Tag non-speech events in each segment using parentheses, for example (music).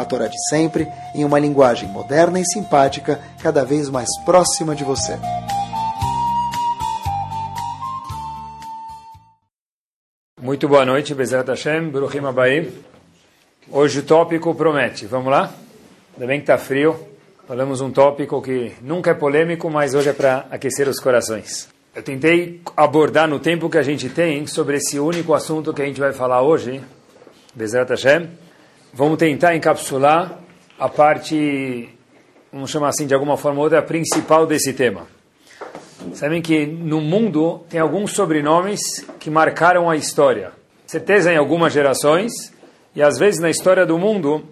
a Torá de sempre, em uma linguagem moderna e simpática, cada vez mais próxima de você. Muito boa noite, Bezerra Hashem, Bruhim Abaí. Hoje o tópico promete. Vamos lá? Ainda bem que está frio. Falamos um tópico que nunca é polêmico, mas hoje é para aquecer os corações. Eu tentei abordar no tempo que a gente tem sobre esse único assunto que a gente vai falar hoje, Bezerra Hashem. Vamos tentar encapsular a parte, vamos chamar assim de alguma forma ou outra, principal desse tema. Sabem que no mundo tem alguns sobrenomes que marcaram a história. Certeza em algumas gerações, e às vezes na história do mundo,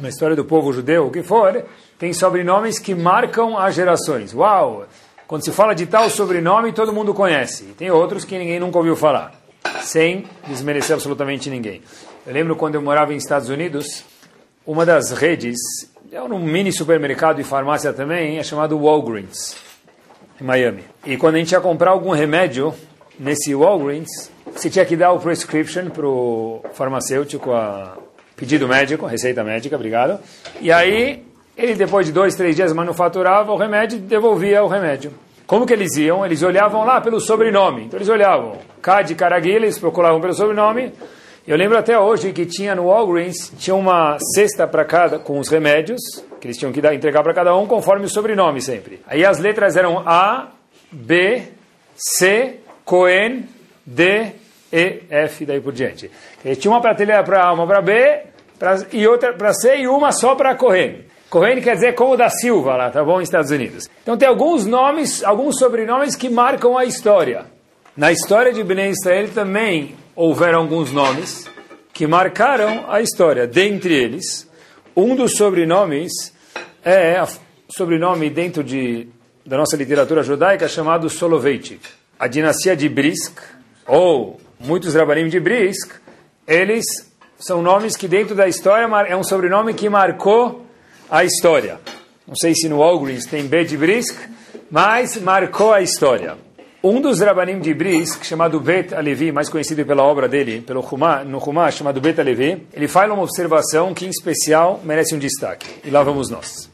na história do povo judeu, o que for, tem sobrenomes que marcam as gerações. Uau! Quando se fala de tal sobrenome, todo mundo conhece. Tem outros que ninguém nunca ouviu falar, sem desmerecer absolutamente ninguém. Eu lembro quando eu morava nos Estados Unidos, uma das redes, é um mini supermercado e farmácia também, é chamado Walgreens, em Miami. E quando a gente ia comprar algum remédio nesse Walgreens, você tinha que dar o prescription para o farmacêutico, a pedido médico, receita médica, obrigado. E aí ele, depois de dois, três dias, manufaturava o remédio e devolvia o remédio. Como que eles iam? Eles olhavam lá pelo sobrenome. Então eles olhavam, K de eles procuravam pelo sobrenome. Eu lembro até hoje que tinha no Walgreens, tinha uma cesta para cada, com os remédios, que eles tinham que dar, entregar para cada um, conforme o sobrenome sempre. Aí as letras eram A, B, C, Cohen, D, E, F, daí por diante. E tinha uma prateleira para A, uma para B, pra, e outra para C e uma só para Cohen. Cohen quer dizer como da Silva lá, tá bom, nos Estados Unidos. Então tem alguns nomes, alguns sobrenomes que marcam a história. Na história de Bnei Israel também houveram alguns nomes que marcaram a história. Dentre eles, um dos sobrenomes é sobrenome dentro de, da nossa literatura judaica chamado Soloveitchik. A dinastia de Brisk, ou muitos rabanim de Brisk, eles são nomes que dentro da história é um sobrenome que marcou a história. Não sei se no Walgreens tem B de Brisk, mas marcou a história. Um dos Rabanim de Brisk, chamado Bet Alevi, mais conhecido pela obra dele, pelo Humá, no Humá, chamado Bet Alevi, ele faz uma observação que, em especial, merece um destaque. E lá vamos nós.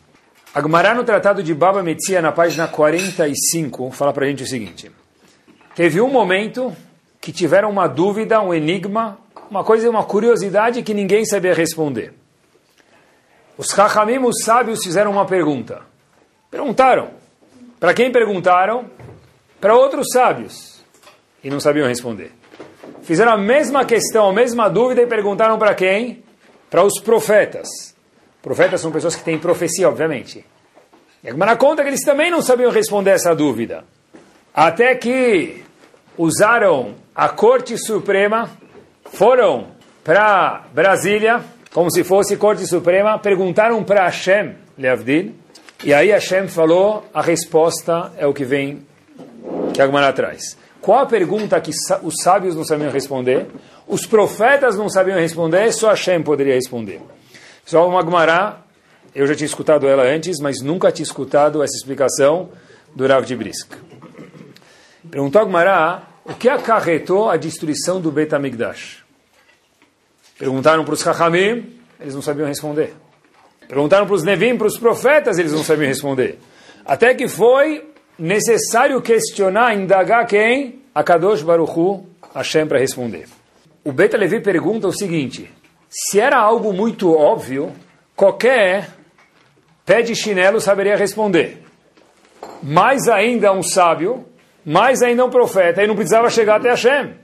Agmará, no Tratado de Baba Metzia, na página 45, fala para a gente o seguinte. Teve um momento que tiveram uma dúvida, um enigma, uma coisa, uma curiosidade que ninguém sabia responder. Os Chachamim, os sábios, fizeram uma pergunta. Perguntaram. Para quem perguntaram? Para outros sábios. E não sabiam responder. Fizeram a mesma questão, a mesma dúvida e perguntaram para quem? Para os profetas. Profetas são pessoas que têm profecia, obviamente. E a conta que eles também não sabiam responder essa dúvida. Até que usaram a Corte Suprema, foram para Brasília como se fosse Corte Suprema, perguntaram para Hashem, Leavdil, e aí Hashem falou, a resposta é o que vem, que a Gemara traz. Qual a pergunta que os sábios não sabiam responder? Os profetas não sabiam responder, só Hashem poderia responder. Só uma Gemara, eu já tinha escutado ela antes, mas nunca tinha escutado essa explicação do Rav de Brisk. Perguntou a Gemara, o que acarretou a destruição do Bet HaMikdash? Perguntaram para os Chachamim, eles não sabiam responder. Perguntaram para os Nevim, para os profetas, eles não sabiam responder. Até que foi necessário questionar, indagar quem? A Kadosh Baruchu, Hashem, para responder. O Beta Levi pergunta o seguinte, se era algo muito óbvio, qualquer pé de chinelo saberia responder. Mais ainda um sábio, mais ainda um profeta, e não precisava chegar até Hashem.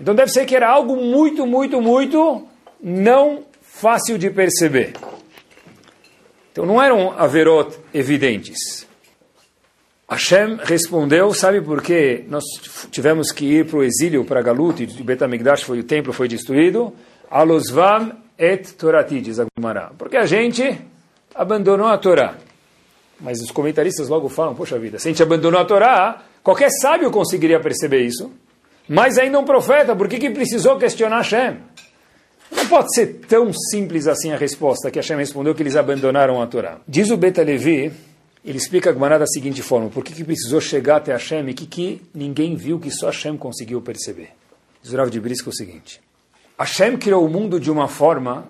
Então deve ser que era algo muito, muito, muito não fácil de perceber. Então não eram averot evidentes. Hashem respondeu, sabe por quê nós tivemos que ir para o exílio, para Galut, e Betamigdash foi o templo foi destruído? Alosvam et Torati, diz a Gemara. Porque a gente abandonou a Torá. Mas os comentaristas logo falam, poxa vida, se a gente abandonou a Torá, qualquer sábio conseguiria perceber isso. Mas ainda um profeta, por que, que precisou questionar Hashem? Não pode ser tão simples assim a resposta que Hashem respondeu que eles abandonaram a Torá. Diz o Beta Levi, ele explica a Gemara da seguinte forma, por que, que precisou chegar até Hashem e que, que ninguém viu que só Hashem conseguiu perceber. Diz o Rav de Brisco o seguinte, Hashem criou o mundo de uma forma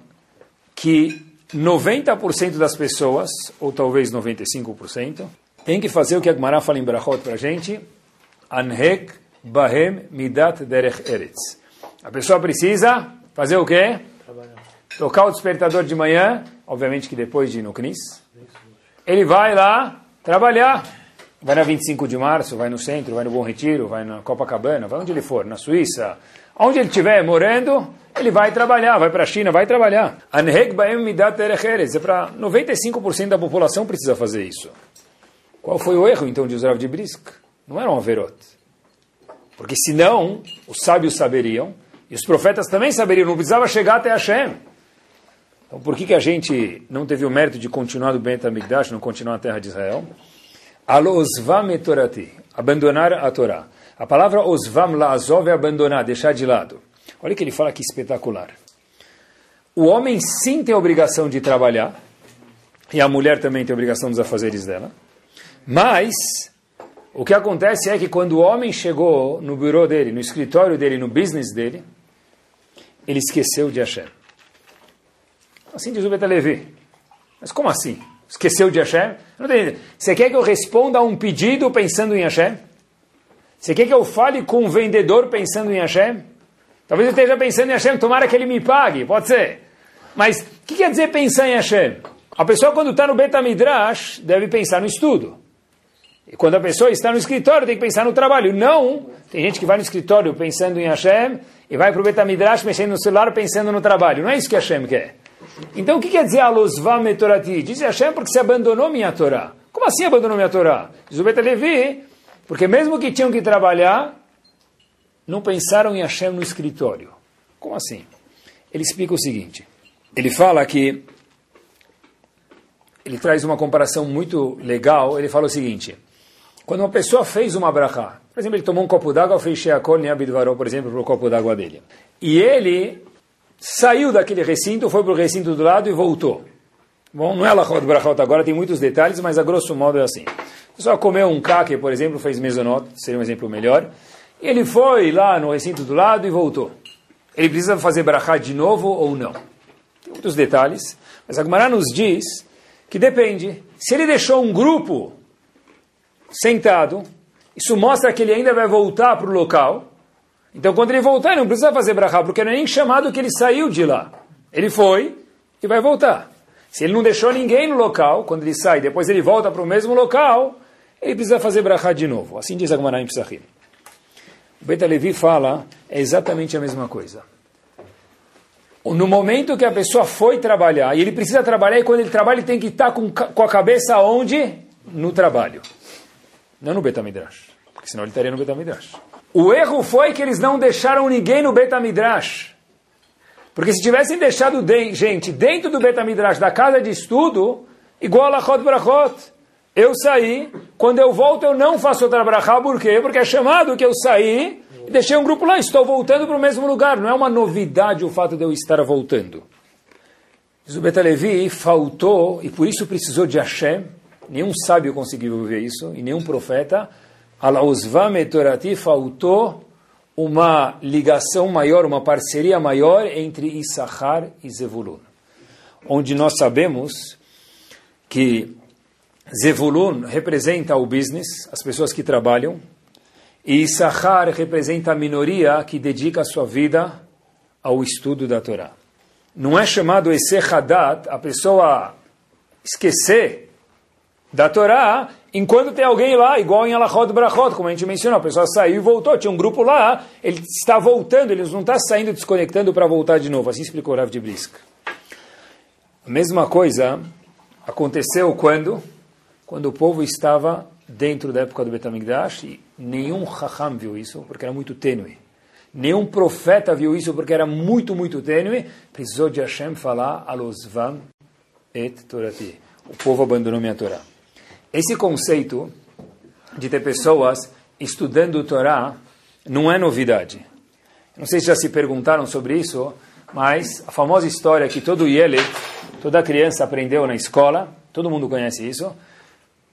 que 90% das pessoas, ou talvez 95%, tem que fazer o que a Gemara fala em Brachot para a gente, Anhek Bahem Midat Derech Eretz. A pessoa precisa fazer o quê? Trabalhar. Tocar o despertador de manhã, obviamente que depois de ir no CNIS. Ele vai lá trabalhar. Vai na 25 de março, vai no centro, vai no Bom Retiro, vai na Copacabana, vai onde ele for, na Suíça. Onde ele estiver morando, ele vai trabalhar, vai para a China, vai trabalhar. É para 95% da população precisa fazer isso. Qual foi o erro, então, de Rav de Brisk? Não era um averote. Porque senão, os sábios saberiam, e os profetas também saberiam, não precisava chegar até Hashem. Então por que, que a gente não teve o mérito de continuar do Bet HaMikdash, não continuar na terra de Israel? Alosvam etorati, abandonar a Torá. A palavra osvam laazov é abandonar, deixar de lado. Olha que ele fala que espetacular. O homem sim tem a obrigação de trabalhar, e a mulher também tem a obrigação dos afazeres dela, mas o que acontece é que quando o homem chegou no bureau dele, no escritório dele, no business dele, ele esqueceu de Hashem. Assim diz o Betalevi. Mas como assim? Esqueceu de Hashem? Não tem... Você quer que eu responda a um pedido pensando em Hashem? Você quer que eu fale com um vendedor pensando em Hashem? Talvez eu esteja pensando em Hashem, tomara que ele me pague, pode ser. Mas o que quer dizer pensar em Hashem? A pessoa quando está no Betamidrash deve pensar no estudo. E quando a pessoa está no escritório, tem que pensar no trabalho. Não, tem gente que vai no escritório pensando em Hashem e vai para o Betamidrash mexendo no celular pensando no trabalho. Não é isso que Hashem quer. Então o que quer dizer Alosva Metorati? Diz Hashem porque você abandonou minha Torá. Como assim abandonou minha Torá? Diz o Betalevi, porque mesmo que tinham que trabalhar, não pensaram em Hashem no escritório. Como assim? Ele explica o seguinte. Ele fala que ele traz uma comparação muito legal. Ele fala o seguinte: quando uma pessoa fez uma brachá, por exemplo, ele tomou um copo d'água, fez sheakol neabidvaró, por exemplo, para o copo d'água dele. E ele saiu daquele recinto, foi para o recinto do lado e voltou. Bom, não é lachot brachot agora, tem muitos detalhes, mas a grosso modo é assim. A pessoa comeu um kake, por exemplo, fez mesonot, seria um exemplo melhor. Ele foi lá no recinto do lado e voltou. Ele precisa fazer brachá de novo ou não? Tem muitos detalhes, mas a Gemara nos diz que depende. Se ele deixou um grupo sentado, isso mostra que ele ainda vai voltar para o local. Então, quando ele voltar, ele não precisa fazer brachá, porque não é nem chamado que ele saiu de lá. Ele foi e vai voltar. Se ele não deixou ninguém no local, quando ele sai, depois ele volta para o mesmo local, ele precisa fazer brachá de novo. Assim diz Agmará em Psachim. O Beta Levi fala é exatamente a mesma coisa. No momento que a pessoa foi trabalhar, e ele precisa trabalhar, e quando ele trabalha, ele tem que estar com, com a cabeça onde? No trabalho. Não no Betamidrash. Porque senão ele estaria no Betamidrash. O erro foi que eles não deixaram ninguém no Betamidrash. Porque se tivessem deixado de, gente dentro do Betamidrash, da casa de estudo, igual a Lachot Brachot, eu saí, quando eu volto eu não faço outra brachá, por quê? Porque é chamado que eu saí e deixei um grupo lá, estou voltando para o mesmo lugar. Não é uma novidade o fato de eu estar voltando. Diz o Betalevi, faltou, e por isso precisou de Hashem, nenhum sábio conseguiu ver isso, e nenhum profeta, Alausvam etorati, faltou uma ligação maior, uma parceria maior entre Issachar e Zevulun. Onde nós sabemos que Zevulun representa o business, as pessoas que trabalham, e Issachar representa a minoria que dedica a sua vida ao estudo da Torá. Não é chamado Esechadat, a pessoa esquecer da Torá, enquanto tem alguém lá, igual em Alachot Brachot, como a gente mencionou, a pessoa saiu e voltou, tinha um grupo lá, ele está voltando, ele não está saindo, desconectando para voltar de novo. Assim explicou Rav de Brisk. A mesma coisa aconteceu quando? Quando o povo estava dentro da época do Betamigdash, e nenhum Chacham viu isso, porque era muito tênue. Nenhum profeta viu isso, porque era muito, muito tênue. Precisou de Hashem falar, Alosvam et Torati. O povo abandonou minha Torá. Esse conceito de ter pessoas estudando Torá não é novidade. Não sei se já se perguntaram sobre isso, mas a famosa história que todo Yelek, toda criança aprendeu na escola, todo mundo conhece isso.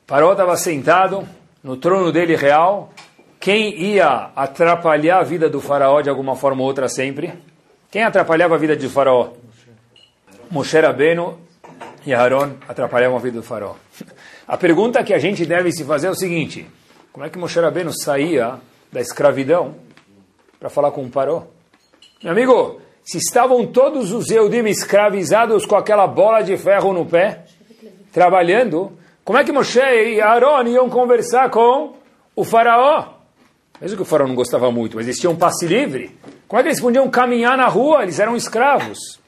Paró estava sentado no trono dele real. Quem ia atrapalhar a vida do faraó de alguma forma ou outra sempre? Quem atrapalhava a vida de faraó? Moshe Rabbeinu e Aaron atrapalhavam a vida do faraó. A pergunta que a gente deve se fazer é o seguinte: como é que Moshe Rabbeinu saía da escravidão para falar com o Paró? Meu amigo, se estavam todos os Eudim escravizados com aquela bola de ferro no pé, trabalhando, como é que Moshe e Aaron iam conversar com o faraó? Mesmo que o faraó não gostava muito, mas eles tinham passe livre. Como é que eles podiam caminhar na rua? Eles eram escravos.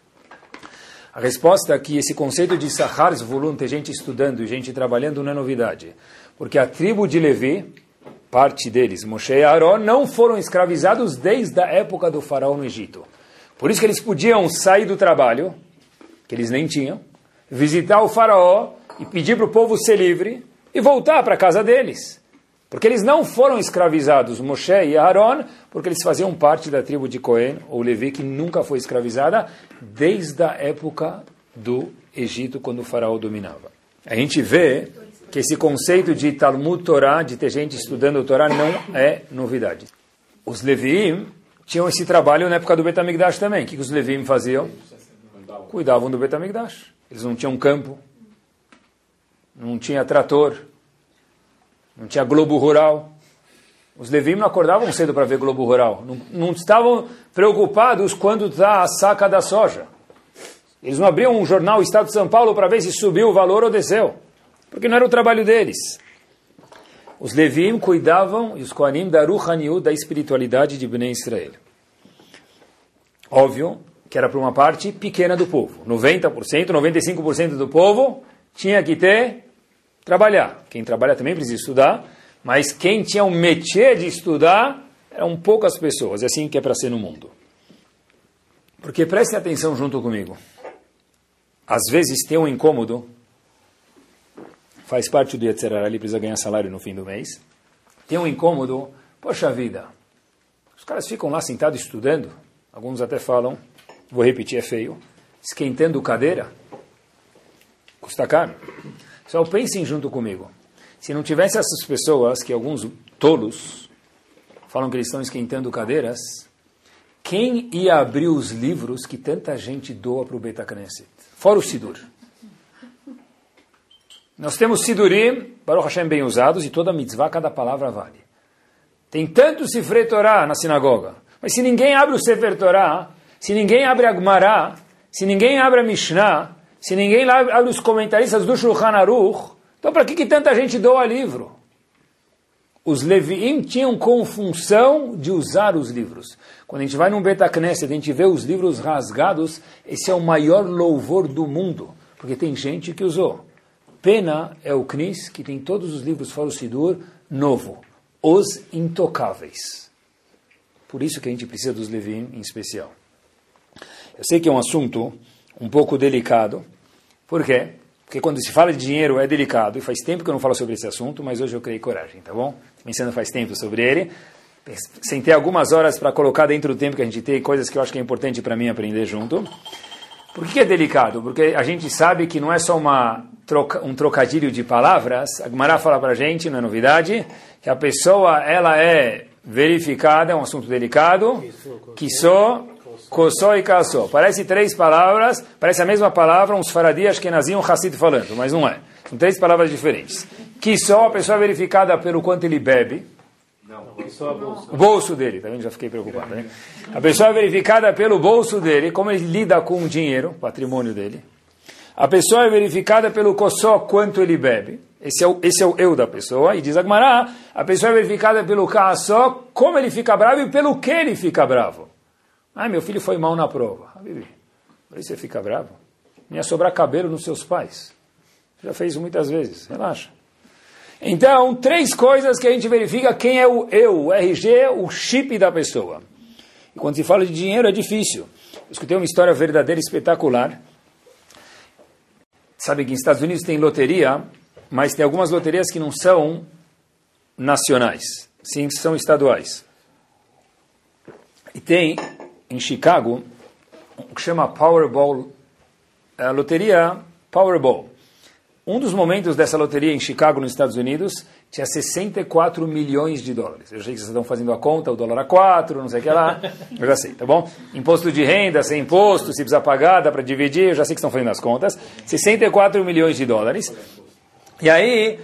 A resposta é que esse conceito de Sahar Zvulun, ter gente estudando e gente trabalhando, não é novidade. Porque a tribo de Levi, parte deles, Moshe e Aaron, não foram escravizados desde a época do faraó no Egito. Por isso que eles podiam sair do trabalho, que eles nem tinham, visitar o faraó e pedir para o povo ser livre e voltar para a casa deles. Porque eles não foram escravizados, Moshe e Aaron, porque eles faziam parte da tribo de Cohen, ou Levi, que nunca foi escravizada, desde a época do Egito, quando o faraó dominava. A gente vê que esse conceito de Talmud Torá, de ter gente estudando Torá, não é novidade. Os Leviim tinham esse trabalho na época do Betamigdash também. O que, que os Leviim faziam? Cuidavam do Betamigdash. Eles não tinham campo, não tinha trator, não tinha Globo Rural. Os Levim não acordavam cedo para ver Globo Rural. Não, não estavam preocupados quando está a saca da soja. Eles não abriam um jornal Estado de São Paulo para ver se subiu o valor ou desceu. Porque não era o trabalho deles. Os Levim cuidavam, e os Koanim, da Ruhaniu, da espiritualidade de Bnei Israel. Óbvio que era para uma parte pequena do povo. 90%, 95% do povo tinha que ter trabalhar. Quem trabalha também precisa estudar, mas quem tinha um métier de estudar eram poucas pessoas. É assim que é para ser no mundo. Porque prestem atenção junto comigo. Às vezes tem um incômodo, faz parte do Yetzirah, ele precisa ganhar salário no fim do mês. Tem um incômodo, poxa vida, os caras ficam lá sentados estudando, alguns até falam, vou repetir, é feio, esquentando cadeira, custa caro. Só pensem junto comigo. Se não tivesse essas pessoas, que alguns tolos falam que eles estão esquentando cadeiras, quem ia abrir os livros que tanta gente doa para o Beta Knesset? Fora o Sidur. Nós temos Sidurim, Baruch Hashem bem usados, e toda mitzvah, cada palavra vale. Tem tanto Sifre Torah na sinagoga, mas se ninguém abre o Sefer Torah, se ninguém abre a Gemara, se ninguém abre a Mishnah, se ninguém lá abre os comentaristas do Shulchan Aruch, então para que, que tanta gente doa livro? Os Leviim tinham como função de usar os livros. Quando a gente vai num Betacneset, a gente vê os livros rasgados, esse é o maior louvor do mundo, porque tem gente que usou. Pena é o Knis, que tem todos os livros fora o Sidur, novo. Os Intocáveis. Por isso que a gente precisa dos Leviim em especial. Eu sei que é um assunto um pouco delicado. Por quê? Porque quando se fala de dinheiro é delicado, e faz tempo que eu não falo sobre esse assunto, mas hoje eu criei coragem, tá bom? Pensando faz tempo sobre ele. Sentei algumas horas para colocar dentro do tempo que a gente tem coisas que eu acho que é importante para mim aprender junto. Por que é delicado? Porque a gente sabe que não é só uma troca, um trocadilho de palavras. A Gemara fala para a gente, não é novidade, que a pessoa ela é verificada, é um assunto delicado, que só Kossó e Kassó. Parece três palavras, parece a mesma palavra, uns faradias que naziam um Hassid falando, mas não é. São três palavras diferentes. Kissó, a pessoa é verificada pelo quanto ele bebe. Não, o bolso dele, tá vendo? Já fiquei preocupado. Né? A pessoa é verificada pelo bolso dele, como ele lida com o dinheiro, patrimônio dele. A pessoa é verificada pelo Kossó, quanto ele bebe. Esse é, o, esse é o eu da pessoa. E diz Agmará, a pessoa é verificada pelo Kassó, como ele fica bravo e pelo que ele fica bravo. Ah, meu filho foi mal na prova. Ah, Bibi, por isso você fica bravo. Ia sobrar cabelo nos seus pais. Já fez muitas vezes. Relaxa. Então, três coisas que a gente verifica quem é o eu, o RG, o chip da pessoa. E quando se fala de dinheiro é difícil. Eu escutei uma história verdadeira espetacular. Sabe que nos Estados Unidos tem loteria mas tem algumas loterias que não são nacionais, sim, são estaduais. E tem, em Chicago, o que chama Powerball, a loteria Powerball. Um dos momentos dessa loteria em Chicago, nos Estados Unidos, tinha 64 milhões de dólares. Eu sei que vocês estão fazendo a conta, o dólar a 4, não sei o que lá. Eu já sei, tá bom? Imposto de renda, sem imposto, se precisa pagar, dá para dividir, eu já sei que estão fazendo as contas. 64 milhões de dólares. E aí,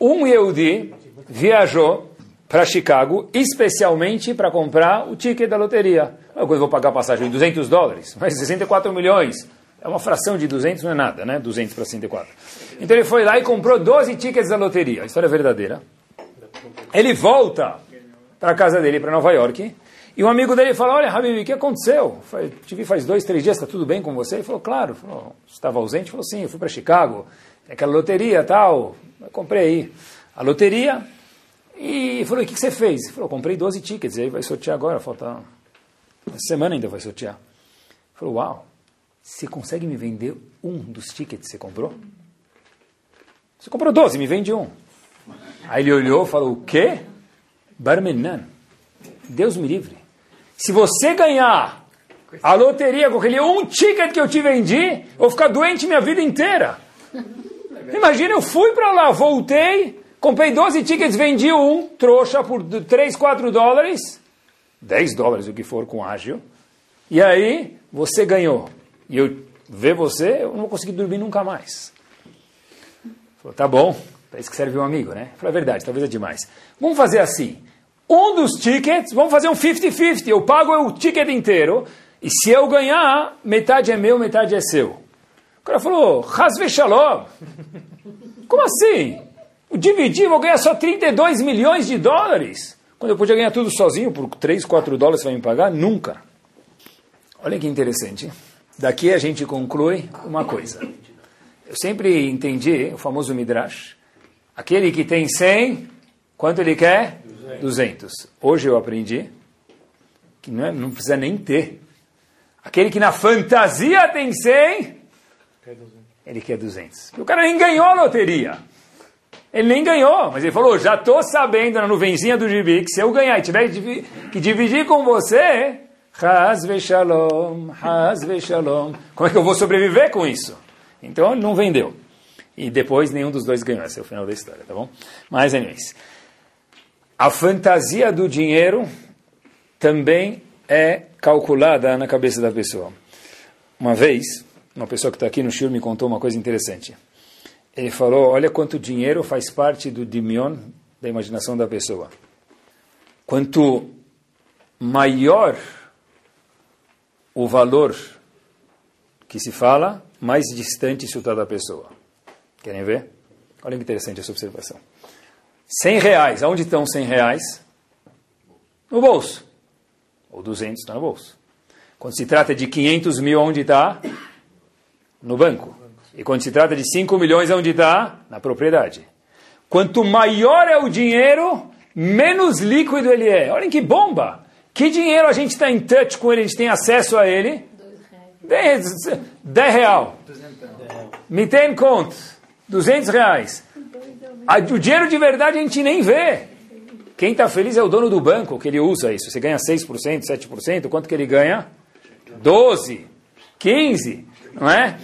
um Yehudi viajou para Chicago, especialmente para comprar o ticket da loteria. Eu vou pagar a passagem de 200 dólares, mas 64 milhões. É uma fração de 200, não é nada, né? 200 para 64. Então ele foi lá e comprou 12 tickets da loteria. A história é verdadeira. Ele volta para a casa dele, para Nova York, e um amigo dele fala, olha, Habib, o que aconteceu? Eu te vi faz dois, três dias, está tudo bem com você? Ele falou, claro. Falou, estava ausente? Ele falou, sim, eu fui para Chicago, aquela loteria tal, eu comprei aí a loteria, e falou, o que, que você fez? Ele falou, comprei 12 tickets, aí vai sortear agora, falta uma semana ainda vai sortear. Falou, uau, você consegue me vender um dos tickets que você comprou? Você comprou 12, me vende um. Aí ele olhou e falou, o quê? Barmenan. Deus me livre. Se você ganhar a loteria com aquele um ticket que eu te vendi, eu vou ficar doente minha vida inteira. Imagina, eu fui para lá, voltei, Comprei 12 tickets, vendi um, trouxa, por 3, 4 dólares, 10 dólares, o que for, com ágil. E aí, você ganhou. E eu ver você, eu não vou conseguir dormir nunca mais. Falou, tá bom, para isso que serve um amigo, né? Falei, é verdade, talvez é demais. Vamos fazer assim, um dos tickets, vamos fazer um 50-50, eu pago o ticket inteiro, e se eu ganhar, metade é meu, metade é seu. O cara falou, Hasve Shalom. Como assim? dividir, vou ganhar só 32 milhões de dólares. Quando eu podia ganhar tudo sozinho, por 3, 4 dólares você vai me pagar? Nunca. Olha que interessante. Daqui a gente conclui uma coisa. Eu sempre entendi o famoso Midrash. Aquele que tem 100, quanto ele quer? 200. Hoje eu aprendi que não, é, não precisa nem ter. Aquele que na fantasia tem 100, ele quer 200. Porque o cara nem ganhou a loteria. Ele nem ganhou, mas ele falou: já estou sabendo na nuvenzinha do gibi que se eu ganhar e tiver que dividir com você, Haz shalom, haz shalom. Como é que eu vou sobreviver com isso? Então ele não vendeu. E depois nenhum dos dois ganhou. Esse é o final da história, tá bom? Mas, anyways. A fantasia do dinheiro também é calculada na cabeça da pessoa. Uma vez, uma pessoa que está aqui no Shur me contou uma coisa interessante ele falou, olha quanto dinheiro faz parte do dimion, da imaginação da pessoa. Quanto maior o valor que se fala, mais distante isso está da pessoa. Querem ver? Olha que interessante essa observação. 100 reais, aonde estão 100 reais? No bolso. Ou 200 está no bolso. Quando se trata de 500 mil, onde está? No banco. E quando se trata de 5 milhões, onde está? Na propriedade. Quanto maior é o dinheiro, menos líquido ele é. Olhem que bomba! Que dinheiro a gente está em touch com ele, a gente tem acesso a ele? 10, 10 real. Me tem conta. 200 reais. O dinheiro de verdade a gente nem vê. Quem está feliz é o dono do banco, que ele usa isso. Você ganha 6%, 7%, quanto que ele ganha? 12, 15, não é?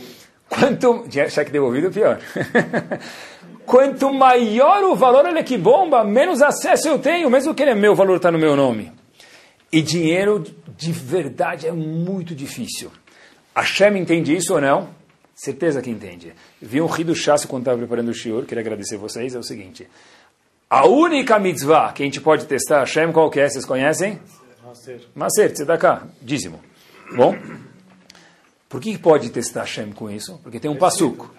Quanto. Cheque devolvido, pior. (laughs) Quanto maior o valor, olha que bomba, menos acesso eu tenho, mesmo que ele é meu, o valor está no meu nome. E dinheiro de verdade é muito difícil. A Shem entende isso ou não? Certeza que entende. Vi um rio do Chassi quando estava preparando o shiur, queria agradecer vocês, é o seguinte. A única mitzvah que a gente pode testar, Hashem, qual que é? Vocês conhecem? Maser. Maser, tzedakah, dízimo. Bom? Por que pode testar Hashem com isso? Porque tem um passuco.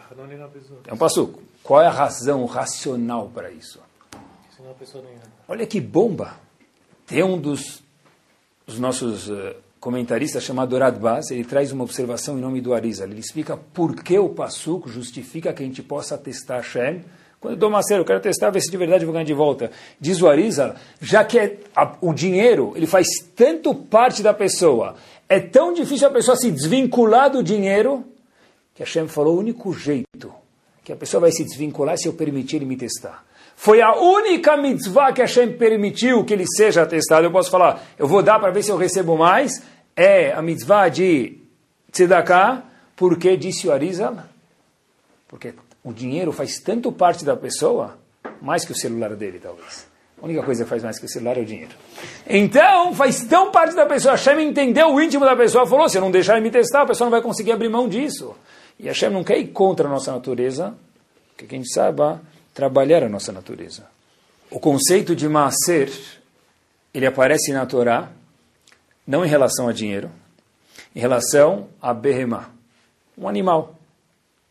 É um passuco. Qual é a razão racional para isso? Olha que bomba! Tem um dos, dos nossos uh, comentaristas chamado Dorad Baz, ele traz uma observação em nome do Arizal. Ele explica por que o passuco justifica que a gente possa testar Hashem. Quando eu dou uma série, eu quero testar, ver se de verdade eu vou ganhar de volta. Diz o Arizal, já que é a, o dinheiro ele faz tanto parte da pessoa, é tão difícil a pessoa se desvincular do dinheiro que Hashem falou: o único jeito que a pessoa vai se desvincular se eu permitir ele me testar. Foi a única mitzvah que Hashem permitiu que ele seja testado. Eu posso falar, eu vou dar para ver se eu recebo mais. É a mitzvah de tzedakah, porque disse o Arizal, porque o dinheiro faz tanto parte da pessoa, mais que o celular dele, talvez. A única coisa que faz mais que o celular é o dinheiro. Então, faz tão parte da pessoa. Hashem entendeu o íntimo da pessoa. Falou, se eu não deixar ele me testar, a pessoa não vai conseguir abrir mão disso. E Hashem não quer ir contra a nossa natureza, que quem saiba trabalhar a nossa natureza. O conceito de Maaser, ele aparece na Torá, não em relação a dinheiro, em relação a Behemah, um animal.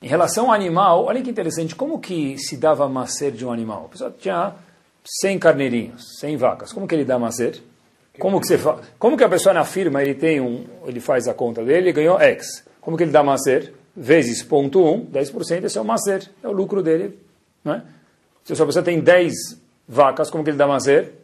Em relação ao animal, olha que interessante, como que se dava macer de um animal? A pessoa tinha 100 carneirinhos, 100 vacas. Como que ele dá macer? Como que, você fa... Como que a pessoa na firma, ele tem um, ele faz a conta dele, ele ganhou X. Como que ele dá macer? Vezes ponto 1, 10%, esse é o macer, é o lucro dele. Né? Se a pessoa tem 10 vacas, como que ele dá macer?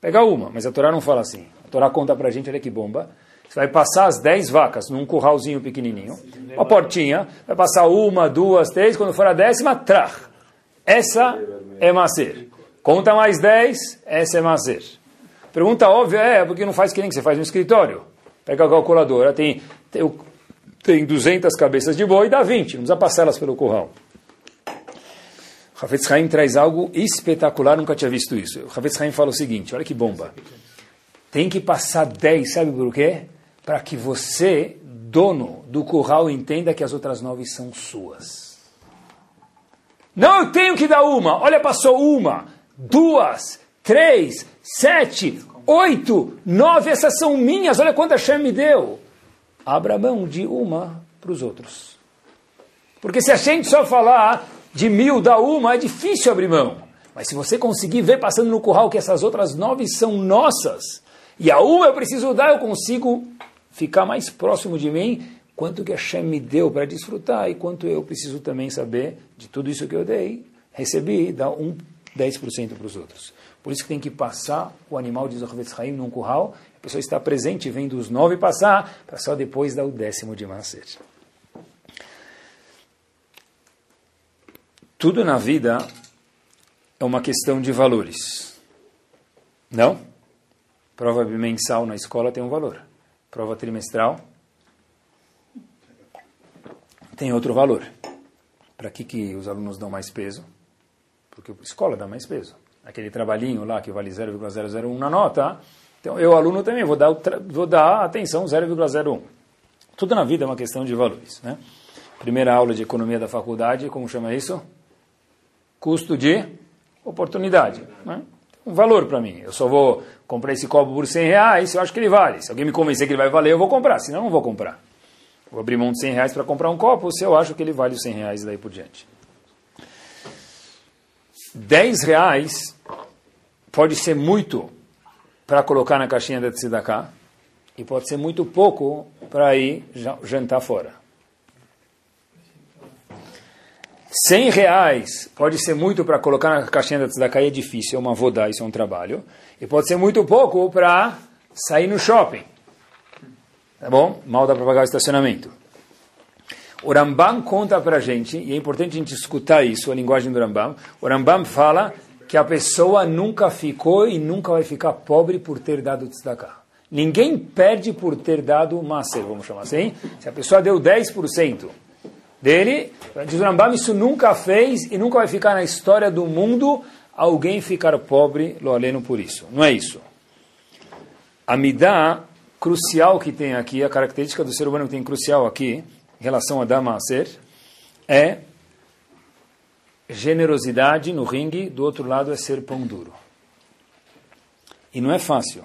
Pega uma, mas a Torá não fala assim. A Torá conta pra gente, olha que bomba. Você vai passar as 10 vacas num curralzinho pequenininho, uma portinha, vai passar uma, duas, três, quando for a décima, trach. Essa é macer. Conta mais 10, essa é macer. Pergunta óbvia é, porque não faz que nem que você faz no escritório. Pega a calculadora, tem, tem, tem 200 cabeças de boi, dá 20, não precisa passar elas pelo curral. Hafetz Haim traz algo espetacular, nunca tinha visto isso. Hafetz Haim fala o seguinte, olha que bomba. Tem que passar 10, sabe por quê? para que você, dono do curral, entenda que as outras nove são suas. Não, eu tenho que dar uma. Olha, passou uma, duas, três, sete, oito, nove. Essas são minhas. Olha quanta Hashem me deu. Abra mão de uma para os outros. Porque se a gente só falar de mil, da uma, é difícil abrir mão. Mas se você conseguir ver passando no curral que essas outras nove são nossas, e a uma eu preciso dar, eu consigo ficar mais próximo de mim, quanto que Hashem me deu para desfrutar e quanto eu preciso também saber de tudo isso que eu dei, recebi, dar um 10% para os outros. Por isso que tem que passar o animal de Zohvetz Haim num curral, a pessoa está presente, vendo os nove passar, para só depois dar o décimo de Maser. Tudo na vida é uma questão de valores. Não? Prova mensal na escola tem um valor prova trimestral, tem outro valor. Para que, que os alunos dão mais peso? Porque a escola dá mais peso. Aquele trabalhinho lá que vale 0,001 na nota, então eu, aluno, também vou dar, vou dar atenção 0,01. Tudo na vida é uma questão de valores. Né? Primeira aula de economia da faculdade, como chama isso? Custo de oportunidade. Né? Um valor para mim. Eu só vou comprar esse copo por 100 reais, eu acho que ele vale. Se alguém me convencer que ele vai valer, eu vou comprar, senão eu não vou comprar. Vou abrir mão de 100 reais para comprar um copo, se eu acho que ele vale os 100 reais e daí por diante. 10 reais pode ser muito para colocar na caixinha da Tzedakah e pode ser muito pouco para ir jantar fora. 100 reais pode ser muito para colocar na caixinha da tzedakah é difícil, é uma vodá, isso é um trabalho. E pode ser muito pouco para sair no shopping. Tá bom? Mal dá para pagar o estacionamento. O Rambam conta para a gente, e é importante a gente escutar isso, a linguagem do Rambam. O Rambam fala que a pessoa nunca ficou e nunca vai ficar pobre por ter dado tzedakah. Ninguém perde por ter dado maser, vamos chamar assim. Se a pessoa deu 10%, dele, diz o Rambam, isso nunca fez e nunca vai ficar na história do mundo alguém ficar pobre, lo aleno por isso. Não é isso. A midá crucial que tem aqui, a característica do ser humano que tem crucial aqui, em relação a dama ser, é generosidade no ringue, do outro lado é ser pão duro. E não é fácil.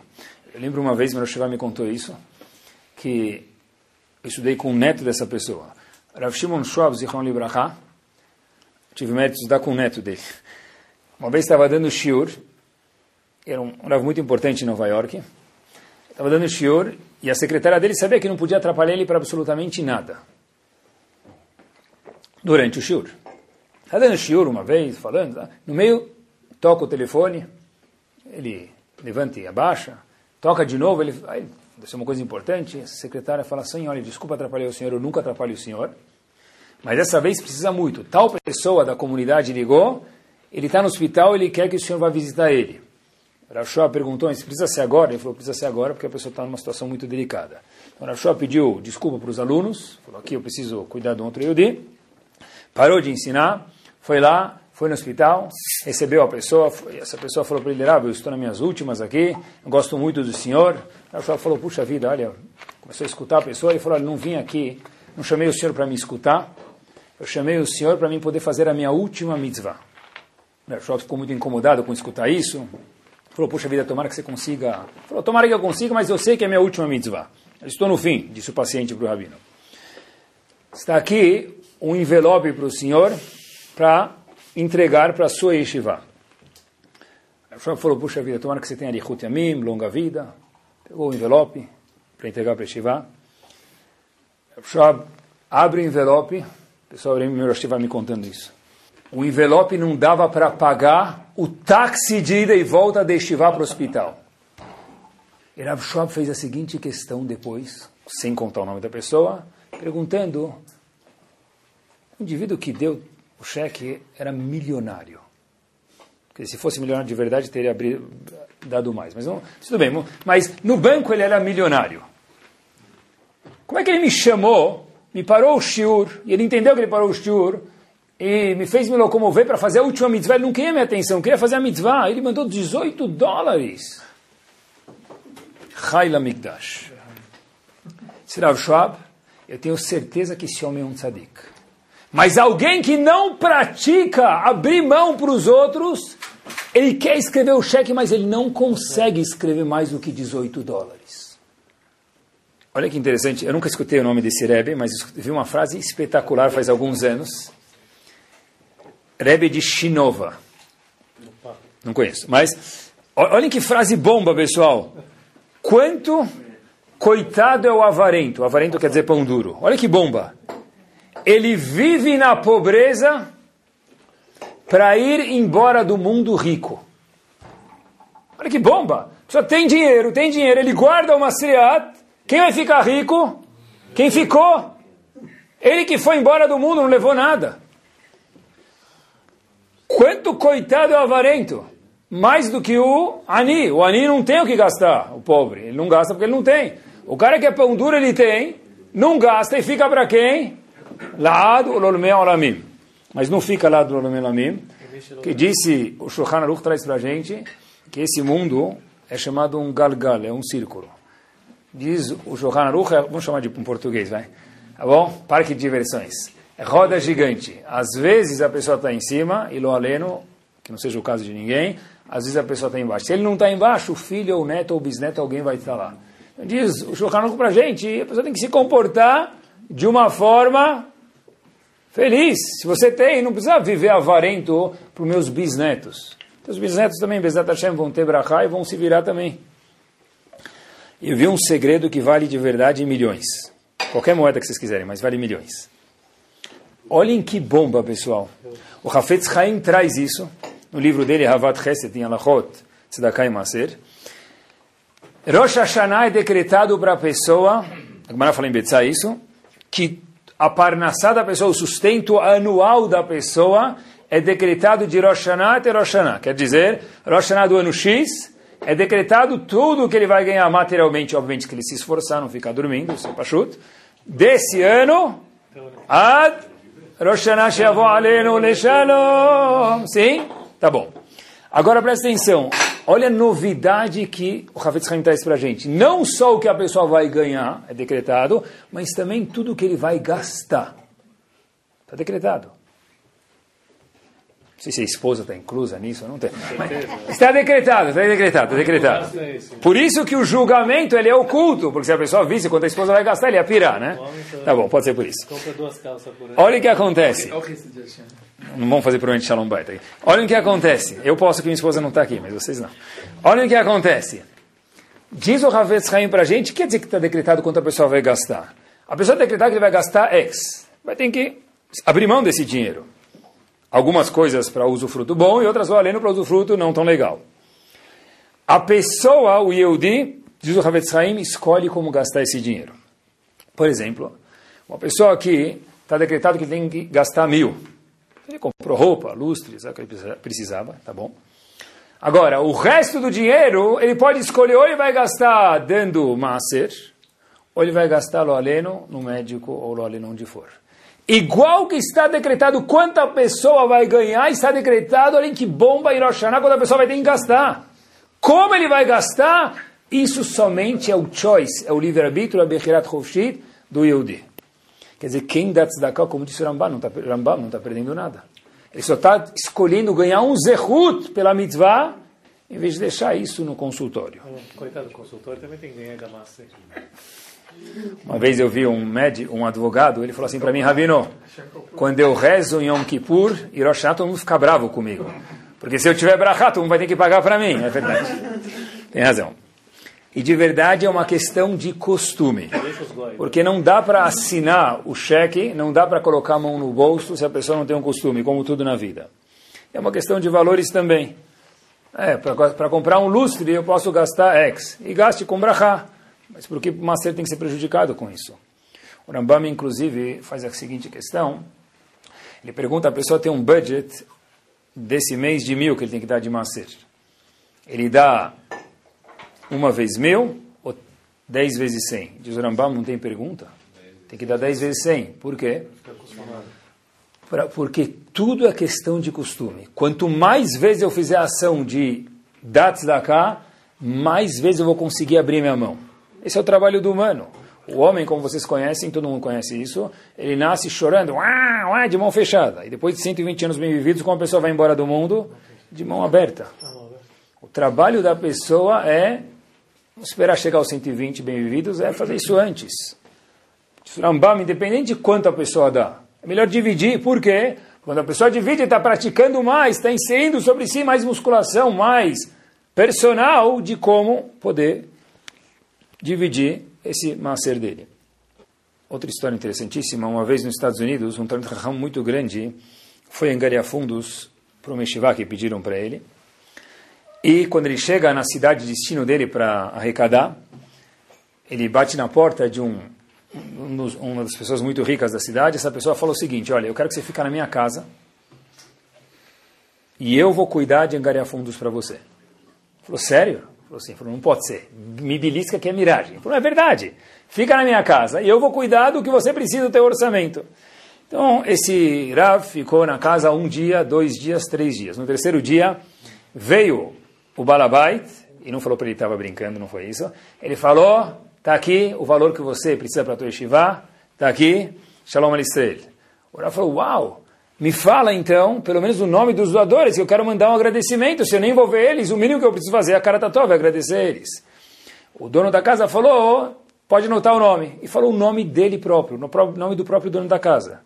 Eu lembro uma vez, meu me contou isso, que eu estudei com o neto dessa pessoa. Rav Shimon Schwab, Zichron Libraha, tive mérito de estudar com o neto dele. Uma vez estava dando shiur, era um Rav muito importante em Nova York, estava dando shiur e a secretária dele sabia que não podia atrapalhar ele para absolutamente nada. Durante o shiur. Está dando shiur uma vez, falando, tá? no meio toca o telefone, ele levanta e abaixa, toca de novo, ele, aí, deve ser uma coisa importante, a secretária fala assim, olha, desculpa atrapalhar o senhor, eu nunca atrapalho o senhor, Mas dessa vez precisa muito. Tal pessoa da comunidade ligou, ele está no hospital, ele quer que o senhor vá visitar ele. Rashua perguntou, se precisa ser agora? Ele falou, precisa ser agora porque a pessoa está numa situação muito delicada. Então Rashua pediu desculpa para os alunos, falou, aqui eu preciso cuidar do outro Yudi. Parou de ensinar, foi lá, foi no hospital, recebeu a pessoa, essa pessoa falou para ele, ah, eu estou nas minhas últimas aqui, gosto muito do senhor. Rashua falou, puxa vida, olha, começou a escutar a pessoa, ele falou, olha, não vim aqui, não chamei o senhor para me escutar, eu chamei o senhor para mim poder fazer a minha última mitzvah. Rashua ficou muito incomodado com escutar isso, Falou, puxa vida, tomara que você consiga. Falou, tomara que eu consiga, mas eu sei que é a minha última mitzvah. Eu estou no fim, disse o paciente para o rabino. Está aqui um envelope para o senhor para entregar para a sua yeshiva. O senhor falou, puxa vida, tomara que você tenha lichut yamim, longa vida. Pegou o envelope para entregar para a. O senhor abre o envelope. O pessoal vai me contando isso o envelope não dava para pagar o táxi de ida e volta de Estivá para o hospital. E Rav Schwab fez a seguinte questão depois, sem contar o nome da pessoa, perguntando, o indivíduo que deu o cheque era milionário. Porque se fosse milionário de verdade, teria dado mais. Mas não, tudo bem, mas no banco ele era milionário. Como é que ele me chamou, me parou o shiur, e ele entendeu que ele parou o shiur, e me fez me locomover para fazer a última mitzvah. Ele não queria minha atenção, queria fazer a mitzvah. Ele mandou 18 dólares. Haila Mikdash. Sirav Schwab, eu tenho certeza que esse homem é um tzadik. Mas alguém que não pratica abrir mão para os outros, ele quer escrever o cheque, mas ele não consegue escrever mais do que 18 dólares. Olha que interessante, eu nunca escutei o nome desse Rebbe, mas vi uma frase espetacular faz alguns anos Rebbe de Shinova. Não conheço. Mas olhem que frase bomba, pessoal. Quanto coitado é o avarento. O avarento quer dizer pão duro. Olha que bomba. Ele vive na pobreza para ir embora do mundo rico. Olha que bomba. Só tem dinheiro, tem dinheiro. Ele guarda uma seriat. Quem vai ficar rico? Quem ficou? Ele que foi embora do mundo não levou nada. Quanto coitado é o avarento? Mais do que o ani. O ani não tem o que gastar, o pobre. Ele não gasta porque ele não tem. O cara que é pão duro, ele tem, não gasta e fica para quem? Lá do Olomei Olamim. Mas não fica lá do Olomei Olamim. Que disse, o Shulchan Aruch traz para a gente, que esse mundo é chamado um galgal, é um círculo. Diz o Shulchan Aruch, vamos chamar de um português, vai. Tá bom? Parque de diversões. É roda gigante. Às vezes a pessoa está em cima, e lo aleno, que não seja o caso de ninguém, às vezes a pessoa está embaixo. Se ele não está embaixo, o filho, ou o neto, ou o bisneto, alguém vai estar lá. Então, diz o Shulchan para a gente, a pessoa tem que se comportar de uma forma feliz. Se você tem, não precisa viver avarento para os meus bisnetos. Então, os bisnetos também, Bezat Hashem, vão ter brachá e vão se virar também. Eu vi um segredo que vale de verdade milhões. Qualquer moeda que vocês quiserem, mas vale milhões. Olhem que bomba, pessoal. O Hafetz Chaim traz isso no livro dele, Havat Chesed, em Alachot, Tzedakah e Maser. Rosh Hashanah é decretado para a pessoa, a Gemara fala em Betzah isso, que a parnassá da pessoa, o sustento anual da pessoa, é decretado de Rosh Hashanah até Rosh Hashanah. Quer dizer, Rosh Hashanah do ano X, é decretado tudo o que ele vai ganhar materialmente, obviamente que ele se esforçar, não ficar dormindo, isso é pachut, desse ano, ad Rosh Hashanah Leshalom. Sim? Tá bom. Agora presta atenção. Olha a novidade que o Hafetz Haim traz para a gente. Não só o que a pessoa vai ganhar, é decretado, mas também tudo o que ele vai gastar. Está decretado. Não sei se a esposa está inclusa nisso, não tem. Mas está decretado, está decretado, está decretado. Por isso que o julgamento ele é oculto, porque se a pessoa visse quanto a esposa vai gastar, ele ia pirar, né? Tá bom, pode ser por isso. Olha o que acontece. Não vamos fazer provavelmente Shalom Bait. Olha o que acontece. Eu posso que minha esposa não está aqui, mas vocês não. Olha o que acontece. Diz o Ravetz Haim para a gente, quer dizer que está decretado quanto a pessoa vai gastar. A pessoa decretar que ele vai gastar X. Vai ter que abrir mão desse dinheiro algumas coisas para uso fruto bom e outras valendo para uso fruto não tão legal. A pessoa, o Yehudi, diz o Havetz Haim, escolhe como gastar esse dinheiro. Por exemplo, uma pessoa que está decretado que tem que gastar mil. Ele comprou roupa, lustres, o que ele precisava, tá bom. Agora, o resto do dinheiro, ele pode escolher ou ele vai gastar dando maser, ou ele vai gastar lo aleno no médico ou lo aleno onde for. Igual que está decretado quanta pessoa vai ganhar, está decretado além que bomba em Rosh quando a pessoa vai ter que gastar. Como ele vai gastar? Isso somente é o choice, é o livre-arbítrio, a Bechirat Chovshit do Yehudi. Quer dizer, quem dá tzedakah, como disse o Rambam, não está está perdendo nada. Ele só está escolhendo ganhar um zehut pela mitzvah, em vez de deixar isso no consultório. Coitado do consultório, também tem que ganhar da massa. Uma vez eu vi um médico, um advogado, ele falou assim para mim, Ravino, quando eu rezo em Yom Kippur, Rosh todo mundo fica bravo comigo. Porque se eu tiver brachá, todo mundo vai ter que pagar para mim. É verdade. Tem razão. E de verdade é uma questão de costume. Porque não dá para assinar o cheque, não dá para colocar a mão no bolso se a pessoa não tem um costume, como tudo na vida. É uma questão de valores também. É, para comprar um lustre eu posso gastar X. E gaste com brachá. Mas por que o master tem que ser prejudicado com isso? O Rambam, inclusive, faz a seguinte questão. Ele pergunta, a pessoa tem um budget desse mês de mil que ele tem que dar de master. Ele dá uma vez mil ou dez vezes cem? Diz o Rambam, não tem pergunta? Tem que dar dez vezes cem. Por quê? Pra, porque tudo é questão de costume. Quanto mais vezes eu fizer a ação de dar cá, mais vezes eu vou conseguir abrir minha mão. Esse é o trabalho do humano. O homem, como vocês conhecem, todo mundo conhece isso, ele nasce chorando, uá, uá, de mão fechada. E depois de 120 anos bem vividos, como a pessoa vai embora do mundo? De mão aberta. O trabalho da pessoa é esperar chegar aos 120 bem-vividos é fazer isso antes. Rambam, independente de quanto a pessoa dá, é melhor dividir. Por quê? Quando a pessoa divide, está praticando mais, está inserindo sobre si mais musculação, mais personal de como poder dividir esse macer dele. Outra história interessantíssima, uma vez nos Estados Unidos, um Talmud muito grande foi angariar fundos para o Meshivá que pediram para ele. E quando ele chega na cidade de destino dele para arrecadar, ele bate na porta de um, um, uma das pessoas muito ricas da cidade. Essa pessoa falou o seguinte: Olha, eu quero que você fique na minha casa e eu vou cuidar de angariar fundos para você. Ele falou: Sério? Falou assim: falou, Não pode ser. Me belisca que é miragem. Falou: É verdade. Fica na minha casa e eu vou cuidar do que você precisa do teu orçamento. Então, esse Rav ficou na casa um dia, dois dias, três dias. No terceiro dia, veio o Balabait, e não falou para ele que estava brincando, não foi isso. Ele falou, está aqui o valor que você precisa para a tua yeshiva, está aqui, Shalom Alistrel. O Rav falou, uau, me fala então, pelo menos o nome dos doadores, que eu quero mandar um agradecimento. Se eu nem vou ver eles, o mínimo que eu preciso fazer é a cara tatova, agradecer eles. O dono da casa falou, pode anotar o nome. E falou o nome dele próprio, o nome do próprio dono da casa.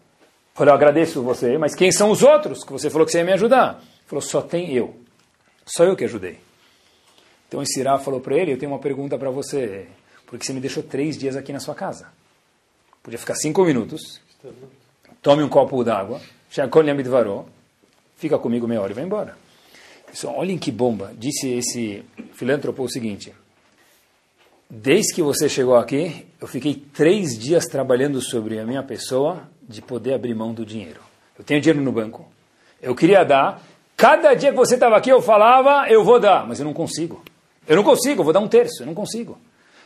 Falei, eu agradeço você, mas quem são os outros que você falou que você ia me ajudar? Falou, só tem eu. Só eu que ajudei. Então esse Irá falou para ele, eu tenho uma pergunta para você, porque você me deixou três dias aqui na sua casa. Podia ficar cinco minutos, tome um copo d'água, fica comigo meia hora e vai embora. Pessoal, olhem que bomba. Disse esse filântropo o seguinte, desde que você chegou aqui, eu fiquei três dias trabalhando sobre a minha pessoa de poder abrir mão do dinheiro. Eu tenho dinheiro no banco, eu queria dar, Cada dia que você estava aqui, eu falava, eu vou dar, mas eu não consigo. Eu não consigo, eu vou dar um terço, eu não consigo.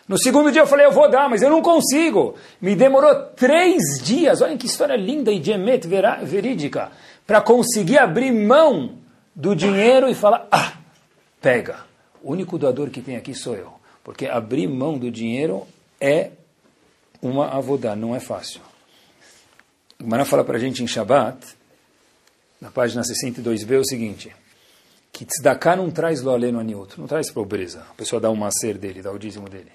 No segundo dia eu falei, eu vou dar, mas eu não consigo. Me demorou três dias, olha que história linda e de verídica, para conseguir abrir mão do dinheiro e falar, ah, pega. O único doador que tem aqui sou eu. Porque abrir mão do dinheiro é uma avodá, não é fácil. O Mará fala para a gente em Shabbat na página 62b, é o seguinte, que tzedakah não traz lo aleno aniut, não traz pobreza. A pessoa dá um macer dele, dá o dízimo dele.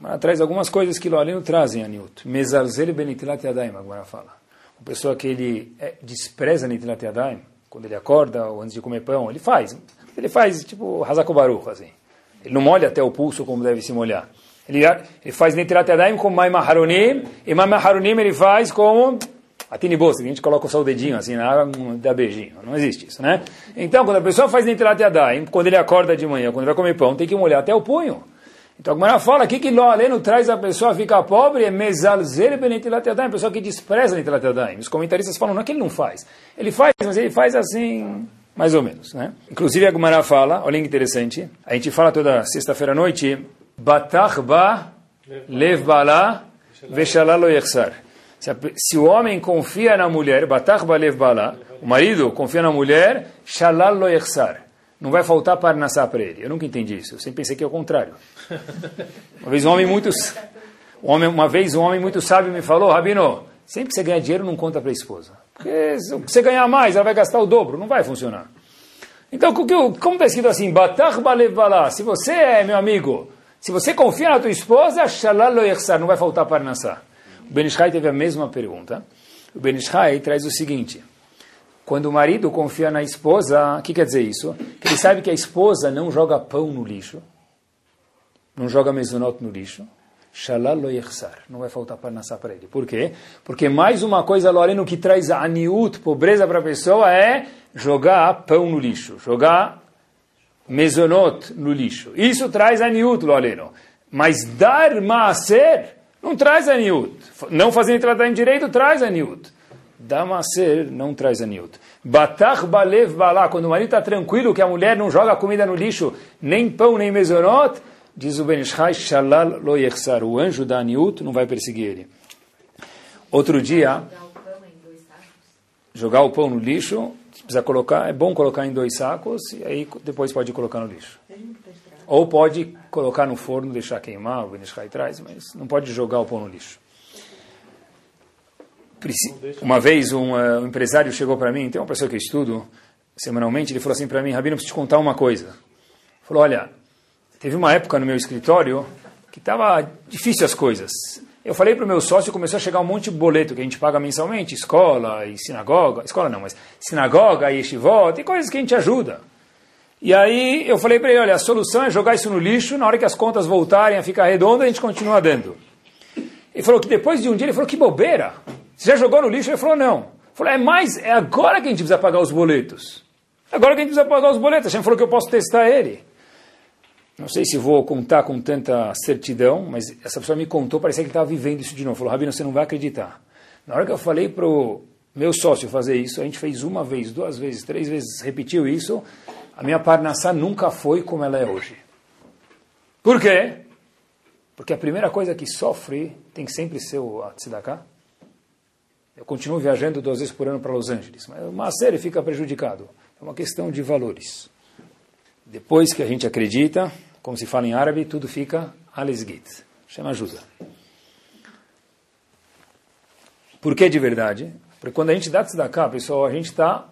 Mas traz algumas coisas que lo aleno trazem aniut. Mezalzel benitilat yadayim, agora fala. Uma pessoa que ele é, despreza nitilat yadayim, quando ele acorda ou antes de comer pão, ele faz. Ele faz tipo hazakobaruch, assim. Ele não molha até o pulso como deve se molhar. Ele, ele faz nitilat yadayim com maim harunim, e maim harunim ele faz como a tinibosa, que a gente coloca só o dedinho assim na água, dá beijinho. Não existe isso, né? Então, quando a pessoa faz Netilat Yadayim, quando ele acorda de manhã, quando vai comer pão, tem que molhar até o punho. Então a Gemara fala aqui que Lo Aleno traz a pessoa a ficar pobre, é Mezalzer Benetilat Yadayim, a pessoa que despreza Benetilat Yadayim. Os comentaristas falam, não é que ele não faz. Ele faz, mas ele faz assim, mais ou menos. Né? Inclusive a Gemara fala, olha que interessante, a gente fala toda sexta-feira à noite, Batach ba lev bala veshalá lo yechsar. Se o homem confia na mulher, Batach ba lev bala, o marido confia na mulher, shalal lo. Não vai faltar para nascer para ele. Eu nunca entendi isso. Eu sempre pensei que é o contrário. Uma vez um homem muito, um homem, uma vez um homem muito sábio me falou, Rabino, sempre que você ganhar dinheiro não conta para a esposa. Porque se você ganhar mais, ela vai gastar o dobro, não vai funcionar. Então, como está escrito assim, Batach bala, se você é meu amigo, se você confia na tua esposa, Shalal lo não vai faltar para nascer. O Benishai teve a mesma pergunta. O Benishai traz o seguinte, quando o marido confia na esposa, o que quer dizer isso? Que ele sabe que a esposa não joga pão no lixo, não joga mezonot no lixo. Não vai faltar para nascer para ele. Por quê? Porque mais uma coisa, Loreno, que traz aniut, pobreza para a pessoa, é jogar pão no lixo. Jogar mezonot no lixo. Isso traz aniut, Loreno. Mas dar maaser não traz aniut. Não fazer tratar em direito traz aniut. Dar maaser não traz aniut. Batach balev balá. Quando o marido está tranquilo que a mulher não joga comida no lixo, nem pão, nem mezonot, Diz o Ben Ishai, Shalal lo yechsar. O anjo da Aniut não vai perseguir ele. Outro dia, jogar o pão no lixo, precisa colocar, é bom colocar em dois sacos e aí depois pode colocar no lixo. Ou pode colocar no forno, deixar queimar, o Ben Ishai traz, mas não pode jogar o pão no lixo. Uma vez um, uh, um empresário chegou para mim, tem uma pessoa que eu estudo semanalmente, ele falou assim para mim, Rabino, preciso te contar uma coisa. Ele falou, olha, Teve uma época no meu escritório que estava difícil as coisas. Eu falei para o meu sócio, começou a chegar um monte de boleto que a gente paga mensalmente, escola e sinagoga, escola não, mas sinagoga e yeshivot, tem coisas que a gente ajuda. E aí eu falei para ele, olha, a solução é jogar isso no lixo, na hora que as contas voltarem a ficar redondas, a gente continua dando. Ele falou que depois de um dia, ele falou, que bobeira, você já jogou no lixo? Ele falou, não. Ele falou, é mais, é agora que a gente precisa pagar os boletos. Agora que a gente precisa pagar os boletos. A gente falou que eu posso testar ele. Não sei se vou contar com tanta certidão, mas essa pessoa me contou, parecia que ele estava vivendo isso de novo. Falou, Rabino, você não vai acreditar. Na hora que eu falei para o meu sócio fazer isso, a gente fez uma vez, duas vezes, três vezes, repetiu isso, a minha parnassá nunca foi como ela é hoje. Por quê? Porque a primeira coisa que sofre tem que sempre ser o tzedakah. Eu continuo viajando duas vezes por ano para Los Angeles, mas uma série fica prejudicado. É uma questão de valores. Depois que a gente acredita, como se fala em árabe, tudo fica alisgit. Chama ajuda. Por que de verdade? Porque quando a gente dá tzedakah, pessoal, a gente está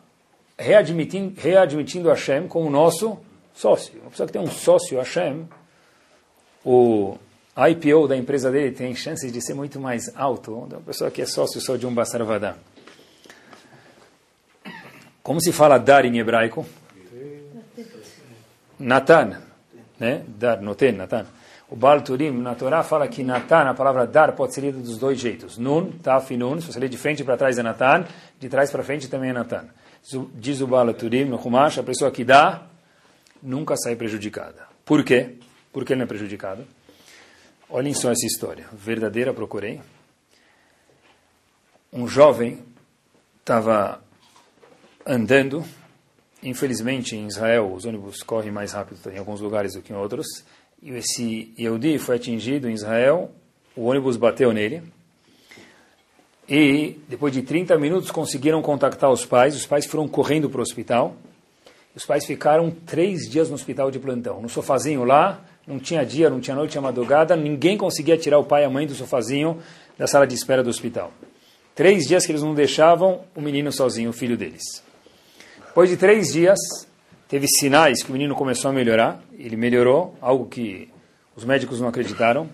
readmitindo, readmitindo Hashem como nosso sócio. Uma pessoa que tem um sócio Hashem, o IPO da empresa dele tem chances de ser muito mais alto uma pessoa que é sócio só de um Basarvadá. Como se fala dar em hebraico? Natan né? Dar, noten, Natan. O Baal Turim, na Torá, fala que Natan, a palavra dar, pode ser lida dos dois jeitos. Nun, Taf e Nun. Se você ler de frente para trás é Natan, de trás para frente também é Natan. Diz o Baal Turim no Humash, a pessoa que dá nunca sai prejudicada. Por quê? Por que ele não é prejudicado? Olhem só essa história. Verdadeira, procurei. Um jovem estava andando Infelizmente, em Israel, os ônibus correm mais rápido em alguns lugares do que em outros. E esse Yehudi foi atingido em Israel, o ônibus bateu nele. E, depois de 30 minutos, conseguiram contactar os pais. Os pais foram correndo para o hospital. Os pais ficaram três dias no hospital de plantão, no sofazinho lá. Não tinha dia, não tinha noite, tinha madrugada. Ninguém conseguia tirar o pai e a mãe do sofazinho da sala de espera do hospital. Três dias que eles não deixavam o menino sozinho, o filho deles. Depois de três dias, teve sinais que o menino começou a melhorar. Ele melhorou, algo que os médicos não acreditaram.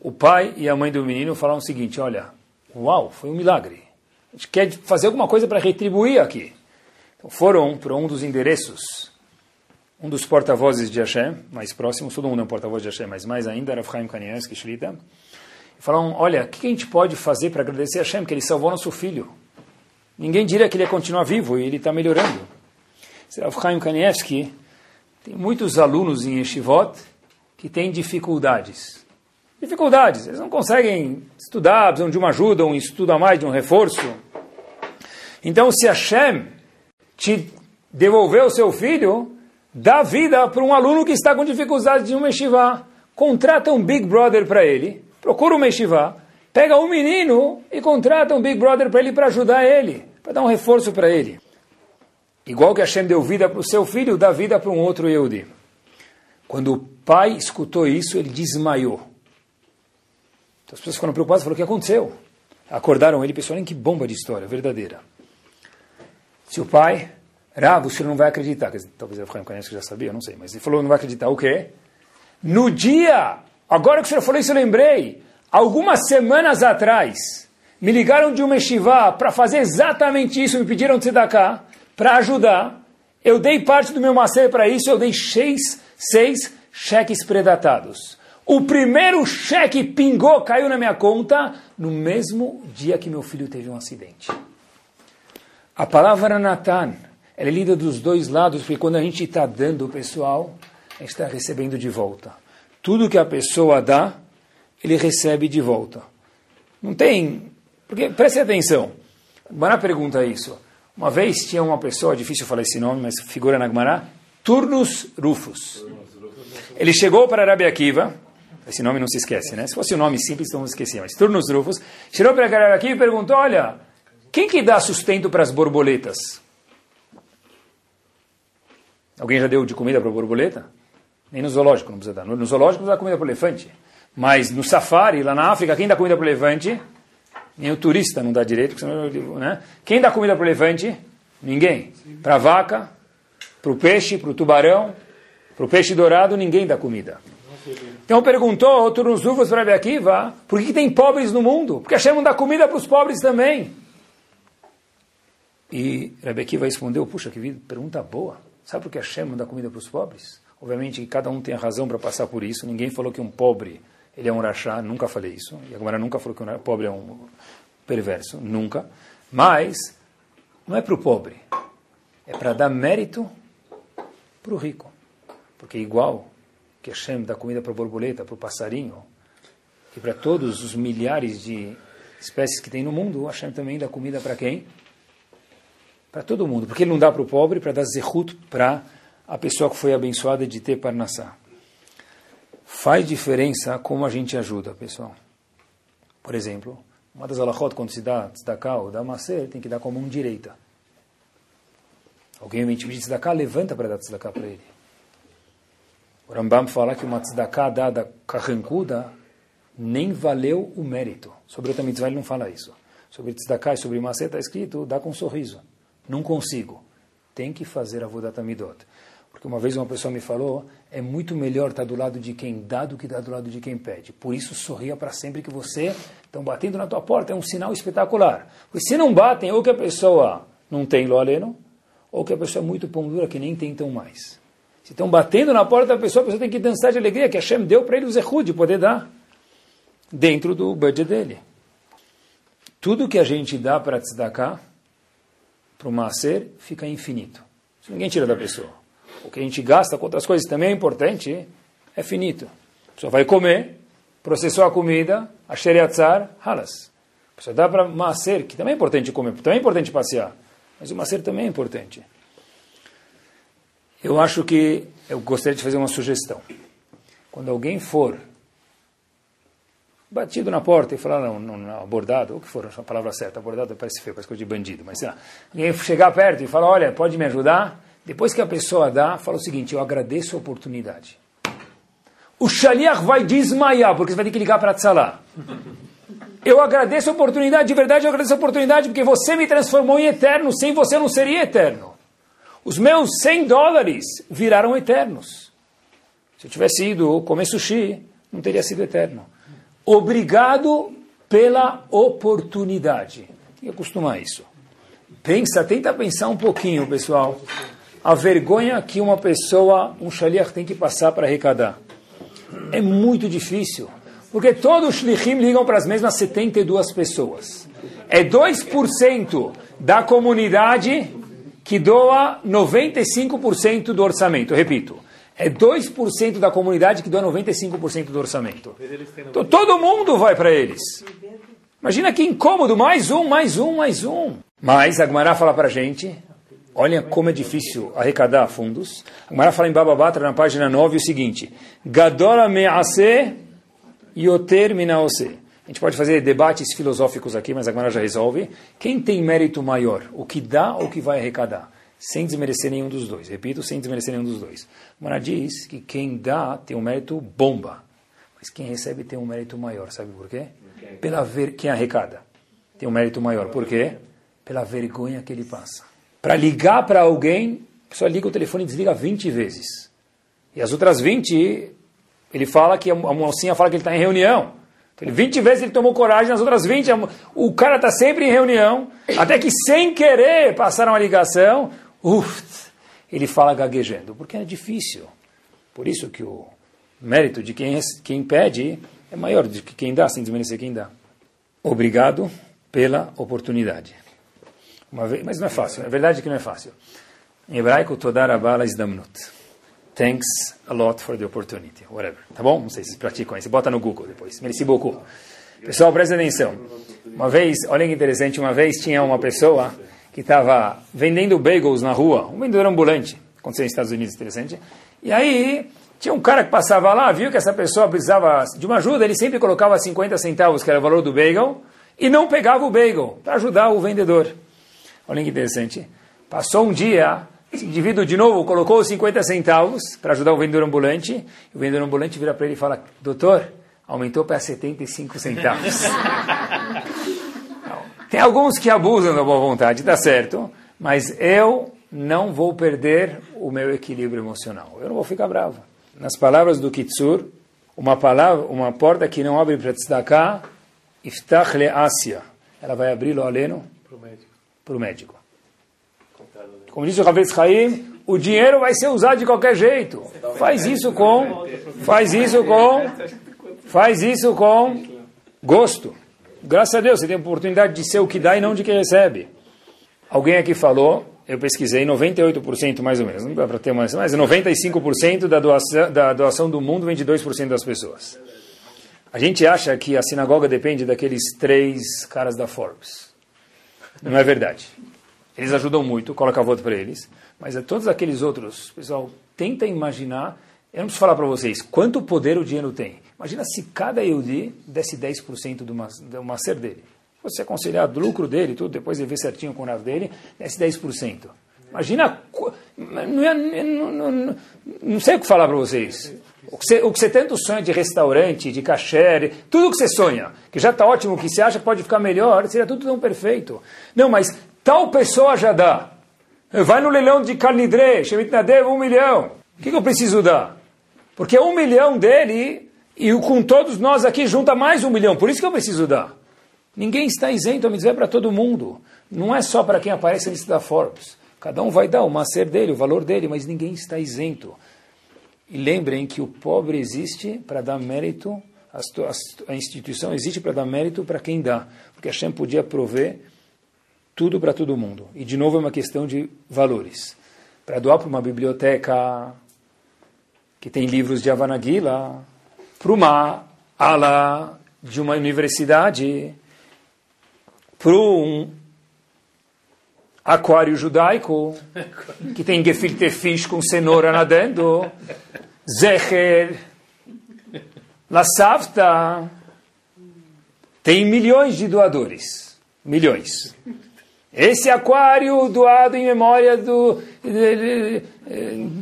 O pai e a mãe do menino falaram o seguinte: Olha, uau, foi um milagre. A gente quer fazer alguma coisa para retribuir aqui. Então foram para um dos endereços, um dos porta-vozes de Hashem, mais próximos, todo mundo é um porta-voz de Hashem, mas mais ainda era Chaim Kanievski, Shrita. E falaram: Olha, o que a gente pode fazer para agradecer a Hashem, que ele salvou nosso filho? ninguém diria que ele ia continuar vivo e ele está melhorando. Rav Kanievski tem muitos alunos em Yeshivot que têm dificuldades. Dificuldades, eles não conseguem estudar, precisam de uma ajuda, um estudo a mais, de um reforço. Então, se Hashem te devolver o seu filho, dá vida para um aluno que está com dificuldades de um yeshiva. Contrata um Big Brother para ele, procura um yeshiva, pega um menino e contrata um Big Brother para ele para ajudar ele, para dar um reforço para ele. Igual que Hashem deu vida para o seu filho, dá vida para um outro Yehudi. Quando o pai escutou isso, ele desmaiou. Então as pessoas ficaram preocupadas, falaram, o que aconteceu? Acordaram ele, pessoal, que bomba de história, verdadeira. Se o pai, Rav, o senhor não vai acreditar, quer dizer, talvez eu Efraim que já sabia, não sei, mas ele falou, não vai acreditar, o quê? No dia, agora que o senhor falou isso, eu lembrei, algumas semanas atrás, me ligaram de uma yeshiva para fazer exatamente isso, me pediram de cá para ajudar. Eu dei parte do meu macer para isso, eu dei seis, seis cheques predatados. O primeiro cheque pingou, caiu na minha conta no mesmo dia que meu filho teve um acidente. A palavra Natan, ela é lida dos dois lados, porque quando a gente está dando o pessoal, a gente está recebendo de volta. Tudo que a pessoa dá, ele recebe de volta. Não tem. Porque, preste atenção. Bana pergunta isso. Uma vez tinha uma pessoa, difícil falar esse nome, mas figura na Gemara, Turnus Rufus. Ele chegou para Rabi Akiva, esse nome não se esquece, né? Se fosse um nome simples, não esquecia, mas Turnus Rufus, chegou para Rabi Akiva e perguntou, olha, quem que dá sustento para as borboletas? Alguém já deu de comida para a borboleta? Nem no zoológico não precisa dar. No zoológico dá comida para o elefante. Mas no safari, lá na África, quem dá comida para o elefante? Nem o turista não dá direito. Né? Quem dá comida para o elefante? Ninguém. Para a vaca, para o peixe, para o tubarão, para o peixe dourado, ninguém dá comida. Então perguntou outro nos uvas para Akiva, por que, tem pobres no mundo? Porque não dá comida para os pobres também. E Rabi respondeu, puxa, que pergunta boa. Sabe por que Hashem dá comida para os pobres? Obviamente que cada um tem a razão para passar por isso. Ninguém falou que um pobre ele é um rachá, nunca falei isso. E a Gemara nunca falou que um pobre é um perverso, nunca. Mas não é para o pobre, é para dar mérito para o rico. Porque igual que Hashem dá comida para a borboleta, para o passarinho, e para todos os milhares de espécies que tem no mundo, Hashem também dá comida para quem? Para todo mundo. Porque ele não dá para o pobre, para dar zehut para a pessoa que foi abençoada de ter parnassá. Faz diferença como a gente ajuda, pessoal. Por exemplo, uma das alahot, quando se dá tzedakah ou dá macer, tem que dar com a mão direita. Alguém te pedir tzedakah, levanta para dar tzedakah para ele. O Rambam fala que uma tzedakah dada carrancuda nem valeu o mérito. Sobre outra mitzvah ele não fala isso. Sobre tzedakah e sobre macer está escrito, dá com um sorriso. Não consigo. Tem que fazer a vodat amidot. Porque uma vez uma pessoa me falou, é muito melhor estar do lado de quem dá do que estar do lado de quem pede. Por isso, sorria para sempre que você estão batendo na tua porta. É um sinal espetacular. Porque se não batem, ou que a pessoa não tem lo aleno, ou que a pessoa é muito pão dura, que nem tentam mais. Se estão batendo na porta da pessoa, a pessoa tem que dançar de alegria, que Hashem deu para ele o zehud de poder dar dentro do budget dele. Tudo que a gente dá para tzedakah, para o maser, fica infinito. Isso ninguém tira da pessoa o que a gente gasta com outras coisas também é importante, é finito. A pessoa vai comer, processou a comida, a xeriatzar, halas. A pessoa dá para macer, que também é importante comer, também é importante passear, mas o macer também é importante. Eu acho que eu gostaria de fazer uma sugestão. Quando alguém for batido na porta e falar, não, não, abordado, ou que for a palavra certa, abordado parece feio, parece coisa de bandido, mas sei lá, alguém chegar perto e falar, olha, pode me ajudar? Depois que a pessoa dá, fala o seguinte: eu agradeço a oportunidade. O shaliach vai desmaiar, porque você vai ter que ligar para Tzalá. Eu agradeço a oportunidade, de verdade eu agradeço a oportunidade, porque você me transformou em eterno, sem você eu não seria eterno. Os meus 100 dólares viraram eternos. Se eu tivesse ido comer sushi, não teria sido eterno. Obrigado pela oportunidade. Tem que acostumar isso. Pensa, tenta pensar um pouquinho, pessoal a vergonha que uma pessoa, um shaliach, tem que passar para arrecadar. É muito difícil, porque todos os shlichim ligam para as mesmas 72 pessoas. É 2% da comunidade que doa 95% do orçamento. repito, É 2% da comunidade que doa 95% do orçamento. Então, todo mundo vai para eles. Imagina que incômodo, mais um, mais um, mais um. Mas a Gmará fala para a gente, olha como é difícil arrecadar fundos. A fala em Bababatra, na página 9, o seguinte, Gadora me'ase yoter minaose. A gente pode fazer debates filosóficos aqui, mas a Gmará já resolve. Quem tem mérito maior, o que dá ou o que vai arrecadar? Sem desmerecer nenhum dos dois. Repito, sem desmerecer nenhum dos dois. A Gmará diz que quem dá tem um mérito bomba, mas quem recebe tem um mérito maior. Sabe por quê? pela ver quem arrecada. Tem um mérito maior. Por quê? Pela vergonha que ele passa. Para ligar para alguém, a pessoa liga o telefone e desliga 20 vezes. E as outras 20, ele fala que a mocinha fala que ele está em reunião. Então, 20 vezes ele tomou coragem, nas outras 20, o cara está sempre em reunião, até que sem querer passaram uma ligação, uf, ele fala gaguejando, porque é difícil. Por isso que o mérito de quem, quem pede é maior do que quem dá, sem desmerecer quem dá. Obrigado pela oportunidade. Vez, mas não é fácil, é verdade que não é fácil. Em hebraico, Todar Abala Isdamnut. Thanks a lot for the opportunity. Whatever. Tá bom? Não sei se praticam. Você bota no Google depois. Merci beaucoup. Pessoal, presta atenção. Uma vez, olha que interessante, uma vez tinha uma pessoa que estava vendendo bagels na rua, um vendedor ambulante. Aconteceu nos Estados Unidos, interessante. E aí, tinha um cara que passava lá, viu que essa pessoa precisava de uma ajuda, ele sempre colocava 50 centavos, que era o valor do bagel, e não pegava o bagel, para ajudar o vendedor. Olha que interessante. Passou um dia, esse indivíduo de novo colocou os 50 centavos para ajudar o vendedor ambulante, o vendedor ambulante vira para ele e fala, doutor, aumentou para 75 centavos. (laughs) Tem alguns que abusam da boa vontade, tá certo, mas eu não vou perder o meu equilíbrio emocional. Eu não vou ficar bravo nas palavras do Kitsur, uma palavra, uma porta que não abre para tzedakah, iftach le Asia. Ela vai abrir lo aleno para o médico. Como disse o Havetz Chaim, o dinheiro vai ser usado de qualquer jeito. Faz isso com, faz isso com, faz isso com gosto. Graças a Deus, você tem a oportunidade de ser o que dá e não de quem recebe. Alguém aqui falou eu pesquisei, 98% mais ou menos, não dá para ter mais, mas 95% da doação, da doação do mundo vem de 2% das pessoas. A gente acha que a sinagoga depende daqueles três caras da Forbes. Não é verdade. Eles ajudam muito, coloca voto para eles, mas é todos aqueles outros, pessoal, tenta imaginar, eu não preciso falar para vocês, quanto poder o dinheiro tem. Imagina se cada Yehudi desse 10% do, do macer dele você aconselhar do lucro dele, tudo, depois ele vê certinho com o NAV dele, desce 10%. Imagina, não, é, não, não, não, sei o que falar para vocês. O que, você, o que você tanto sonha de restaurante, de cachê, tudo que você sonha, que já está ótimo, que você acha que pode ficar melhor, seria tudo tão perfeito. Não, mas tal pessoa já dá. Vai no leilão de Carnidre, Shemit Nadev, um milhão. O que, que eu preciso dar? Porque um milhão dele, e com todos nós aqui, junta mais um milhão. Por isso que eu preciso dar. Ninguém está isento a mitzvah para todo mundo. Não é só para quem aparece na lista da Forbes. Cada um vai dar o macer dele, o valor dele, mas ninguém está isento. E lembrem que o pobre existe para dar mérito, a instituição existe para dar mérito para quem dá. Porque Hashem podia prover tudo para todo mundo. E de novo é uma questão de valores. Para doar para uma biblioteca que tem livros de Avanagila, para uma ala de uma universidade, para um aquário judaico, (laughs) que tem gefilte fish com cenoura nadando, zecher, la savta, tem milhões de doadores, milhões. Esse aquário doado em memória do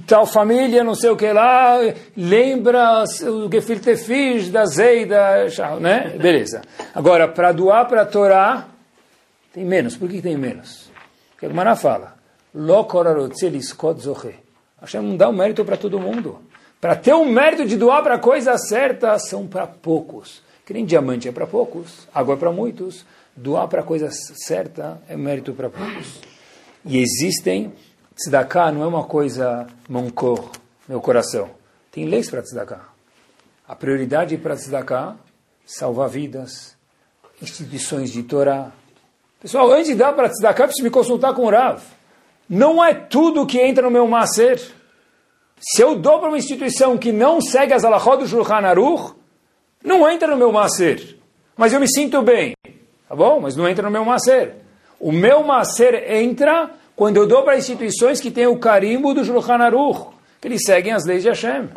tal família, não sei o que lá, lembra o gefilte fish da Zeida, né? Beleza. Agora, para doar para a Torá, tem menos. Por que tem menos? Porque a Gemara fala, Hashem não dá o um mérito para todo mundo. Para ter o um mérito de doar para a coisa certa, são para poucos. Que nem diamante é para poucos, água é para muitos. Doar para a coisa certa é mérito para poucos. E existem, tzedakah não é uma coisa moncor, meu coração. Tem leis para tzedakah. A prioridade para tzedakah, salvar vidas, instituições de Torá, Pessoal, antes de dar para tzedakah, preciso me consultar com o Rav. Não é tudo que entra no meu macer. Se eu dou para uma instituição que não segue as alahot do Shulchan Aruch, não entra no meu maser. Mas eu me sinto bem. Tá bom? Mas não entra no meu maser. O meu maser entra quando eu dou para instituições que têm o carimbo do Shulchan Aruch, que eles seguem as leis de Hashem.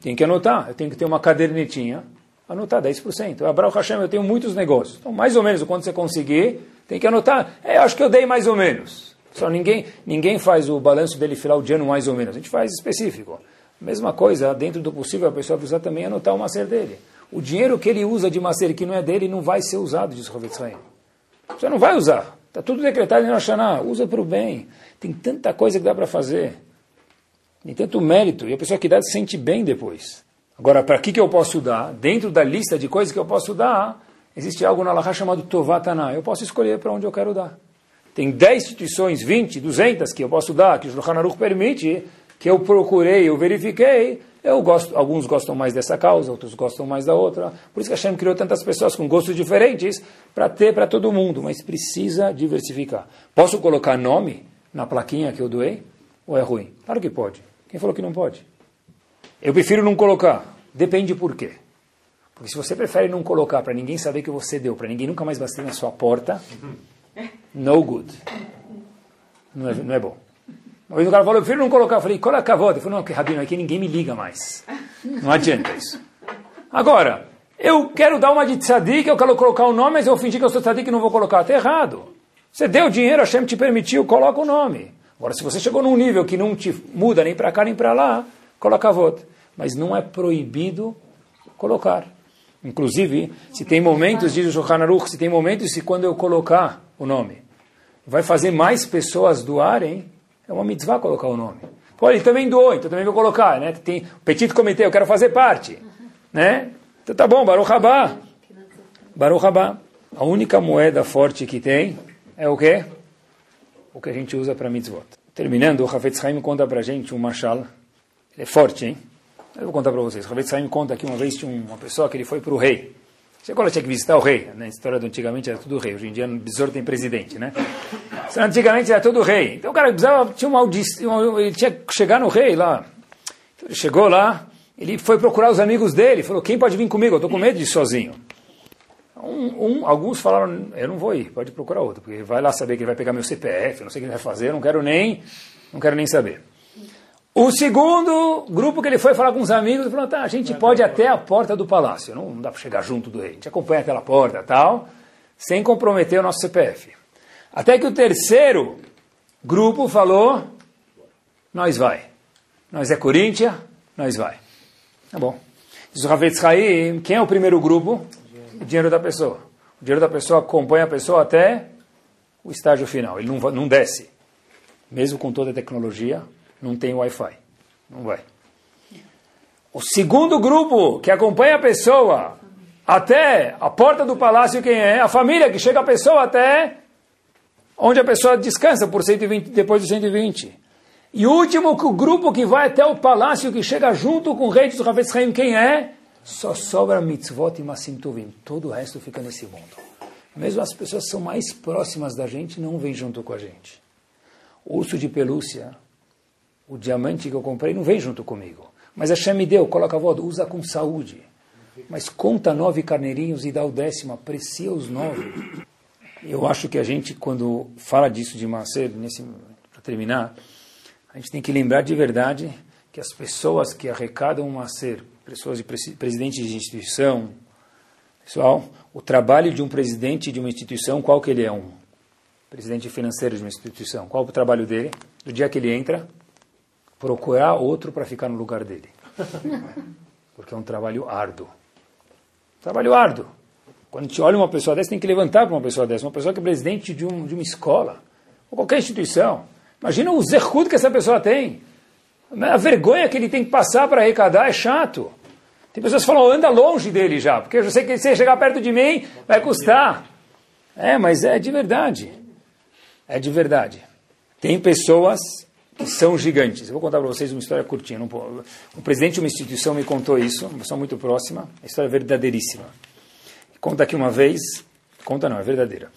Tem que anotar. Eu tenho que ter uma cadernetinha, anotar 10%. Abraão Hashem, eu tenho muitos negócios. Então, mais ou menos, quando você conseguir, tem que anotar. É, eu acho que eu dei mais ou menos. Só ninguém, ninguém faz o balanço dele final de ano mais ou menos. A gente faz específico. Mesma coisa, dentro do possível, a pessoa precisa também anotar o macer dele. O dinheiro que ele usa de macer que não é dele não vai ser usado, diz Rovet Você não vai usar. Está tudo decretado em Hashanah. Usa para o bem. Tem tanta coisa que dá para fazer. Tem tanto mérito. E a pessoa que dá se sente bem depois. Agora, para que, que eu posso dar? Dentro da lista de coisas que eu posso dar, existe algo na Laha chamado Tovatana. Eu posso escolher para onde eu quero dar. Tem 10 instituições, 20, 200 que eu posso dar, que o Shulchan Aruch permite, que eu procurei, eu verifiquei. Eu gosto, alguns gostam mais dessa causa, outros gostam mais da outra. Por isso que a Hashem criou tantas pessoas com gostos diferentes para ter para todo mundo, mas precisa diversificar. Posso colocar nome na plaquinha que eu doei? Ou é ruim? Claro que pode. Quem falou que não pode? Eu prefiro não colocar. Depende por quê. Porque se você prefere não colocar para ninguém saber que você deu, para ninguém nunca mais bater na sua porta, no good. Não é, não é bom. Uma vez o cara falou, eu prefiro não colocar. Eu falei, é a cavota? Ele falou, não, que Rabino, aqui ninguém me liga mais. Não adianta isso. Agora, eu quero dar uma de tzadik, eu quero colocar o nome, mas eu fingi que eu sou tzadik e não vou colocar. Está errado. Você deu dinheiro, a Hashem te permitiu, coloca o nome. Agora, se você chegou num nível que não te muda nem para cá nem para lá, coloca a voto. Mas não é proibido colocar. Inclusive, se tem momentos, diz o Shulchan Aruch, se tem momentos se quando eu colocar o nome, vai fazer mais pessoas doarem, é uma mitzvah colocar o nome. Pô, ele também doou, então também vou colocar, né? Tem petit comitê, eu quero fazer parte, né? Então tá bom, Baruch Habá. Baruch Habá. A única moeda forte que tem é o quê? o que a gente usa para mitzvot. Terminando, o Hafetz Haim conta para gente um machal. Ele é forte, hein? Eu vou contar para vocês. O Hafetz Haim conta que uma vez tinha uma pessoa que ele foi para o rei. Você agora tinha que visitar o rei. Na história do antigamente era tudo rei. Hoje em dia, no besouro tem presidente, né? Antigamente era tudo rei. Então o cara precisava, tinha uma audição, ele tinha que chegar no rei lá. Então, ele chegou lá, ele foi procurar os amigos dele, falou, quem pode vir comigo? Eu estou com medo de ir sozinho. Um, um, alguns falaram, eu não vou ir, pode procurar outro, porque vai lá saber que ele vai pegar meu CPF, não sei o que ele vai fazer, eu não quero nem, não quero nem saber. O segundo grupo que ele foi falar com os amigos, falou, tá, a gente pode até a porta do palácio, não, não dá para chegar junto do rei, a gente acompanha aquela porta tal, sem comprometer o nosso CPF. Até que o terceiro grupo falou, nós vai. Nós é Corinthians, nós vai. Tá bom. Diz o Ravetz Haim, quem é o primeiro grupo? o dinheiro da pessoa. O dinheiro da pessoa acompanha a pessoa até o estágio final. Ele não, não desce. Mesmo com toda a tecnologia, não tem Wi-Fi. Não vai. O segundo grupo que acompanha a pessoa até a porta do palácio, quem é? A família que chega a pessoa até onde a pessoa descansa por 120, depois de 120. E o último grupo que vai até o palácio, que chega junto com o rei dos Havetz quem é? Só sobra mitzvot e masim tovim. Todo o resto fica nesse mundo. Mesmo as pessoas que são mais próximas da gente não vêm junto com a gente. O urso de pelúcia, o diamante que eu comprei, não vem junto comigo. Mas a Shem me deu, coloca a voz, usa com saúde. Mas conta nove carneirinhos e dá o décimo, aprecia os nove. Eu acho que a gente, quando fala disso de Macer, para terminar, a gente tem que lembrar de verdade que as pessoas que arrecadam o pessoas de presidentes de instituição. Pessoal, o trabalho de um presidente de uma instituição, qual que ele é? Um presidente financeiro de uma instituição. Qual o trabalho dele? Do dia que ele entra, procurar outro para ficar no lugar dele. (laughs) Porque é um trabalho árduo. Trabalho árduo. Quando a gente olha uma pessoa dessa, tem que levantar para uma pessoa dessa. Uma pessoa que é presidente de, um, de uma escola, ou qualquer instituição. Imagina o zerrudo que essa pessoa tem. A vergonha que ele tem que passar para arrecadar é chato. Tem pessoas que falam, anda longe dele já, porque eu sei que se ele chegar perto de mim, vai custar. É, mas é de verdade. É de verdade. Tem pessoas que são gigantes. Eu vou contar para vocês uma história curtinha. O presidente de uma instituição me contou isso, uma pessoa muito próxima, uma história verdadeiríssima. Conta aqui uma vez, conta não, é verdadeira.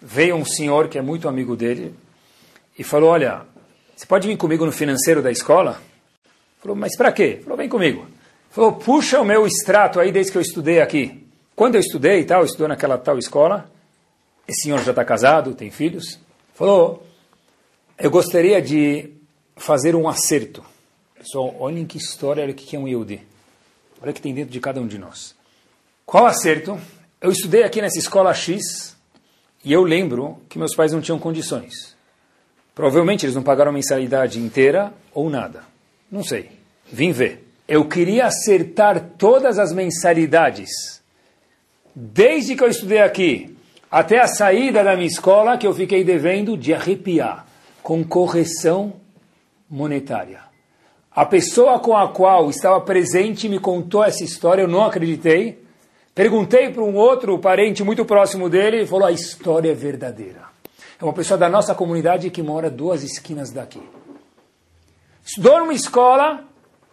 Veio um senhor que é muito amigo dele e falou, olha, você pode vir comigo no financeiro da escola? Falou, mas para quê? Falou, vem comigo. Falou, puxa o meu extrato aí desde que eu estudei aqui. Quando eu estudei e tal, eu estudei naquela tal escola, esse senhor já está casado, tem filhos. Falou, eu gostaria de fazer um acerto. Pessoal, olhem que história, olha o que é um Yehudi. Olha o que tem dentro de cada um de nós. Qual acerto? Eu estudei aqui nessa escola X e eu lembro que meus pais não tinham condições. Provavelmente eles não pagaram a mensalidade inteira ou nada. Não sei. Vim ver. Eu queria acertar todas as mensalidades. Desde que eu estudei aqui até a saída da minha escola, que eu fiquei devendo de arrepiar, com correção monetária. A pessoa com a qual estava presente me contou essa história, eu não acreditei. Perguntei para um outro parente muito próximo dele e falou: a história é verdadeira. É uma pessoa da nossa comunidade que mora duas esquinas daqui. Estudou numa escola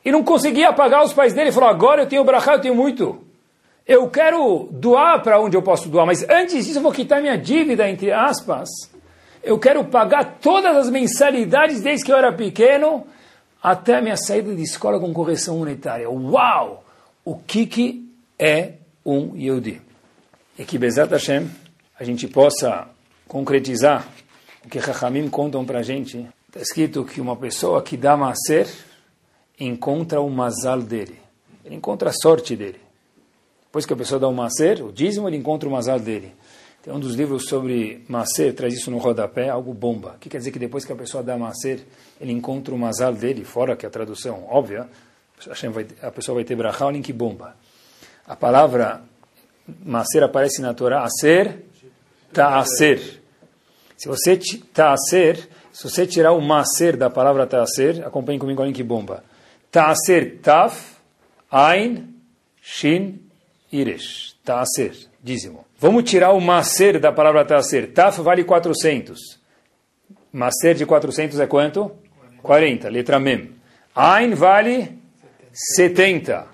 e não conseguia pagar os pais dele. Ele falou: agora eu tenho brachá, eu tenho muito. Eu quero doar para onde eu posso doar, mas antes disso eu vou quitar minha dívida, entre aspas. Eu quero pagar todas as mensalidades desde que eu era pequeno até a minha saída de escola com correção monetária. Uau! O que, que é um Yehudi? E que Bezat Hashem a gente possa concretizar o que Chachamim contam para a gente. Está escrito que uma pessoa que dá maser encontra o mazal dele. Ele encontra a sorte dele. Depois que a pessoa dá o maser, o dízimo, ele encontra o mazal dele. Tem um dos livros sobre maser, traz isso no rodapé, algo bomba. O que quer dizer que depois que a pessoa dá maser, ele encontra o mazal dele, fora que a tradução óbvia, a pessoa vai ter brachá, olhem que bomba. A palavra maser aparece na Torá, aser, ta'aser. Se você ta'aser, se você tirar o maser da palavra ta'aser, acompanhe comigo, olhem que bomba. Ta'aser, taf, ain, shin, iresh. Ta'aser, dízimo. Vamos tirar o maser da palavra taser. Taf vale 400. Maser de 400 é quanto? 40. Letra mem. Ain vale 70.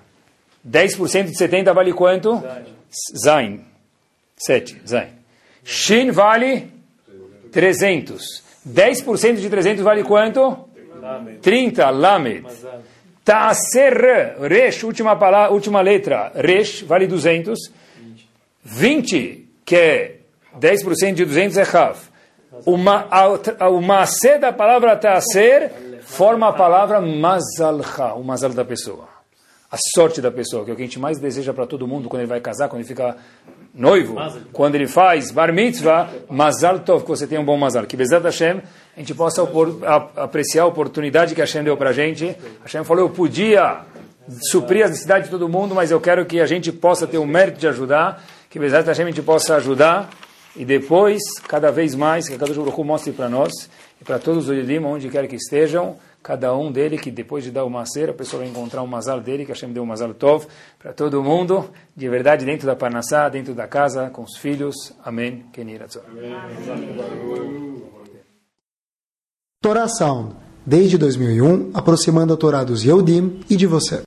10% de 70 vale quanto? Zain. 7. Zain. Shin vale 300. 10% de 300 vale quanto? 30. Lamed. Taser. Resh, última, palavra, última letra. Resh vale 200. 20, que é 10% de 200 é Rav. O, ma, o macê da palavra taser forma a palavra mazalha, o mazal da pessoa. A sorte da pessoa, que é o que a gente mais deseja para todo mundo quando ele vai casar, quando ele fica noivo, quando ele faz bar mitzvah, mazal tov, que você tenha um bom mazal. Que Bezat Hashem, a gente possa apreciar a oportunidade que Hashem deu para a gente. Hashem falou, eu podia suprir as necessidades de todo mundo, mas eu quero que a gente possa ter o mérito de ajudar que Bezat Hashem a gente possa ajudar e depois, cada vez mais, que a Kadosh Baruch mostre para nós e para todos os Yodim, onde quer que estejam, cada um dele, que depois de dar o macer, a pessoa vai encontrar um mazal dele, que Hashem deu um mazal tov, para todo mundo, de verdade, dentro da Parnassá, dentro da casa, com os filhos. Amém. Torá Sound, desde 2001, aproximando a Torá dos Yehudim e de você.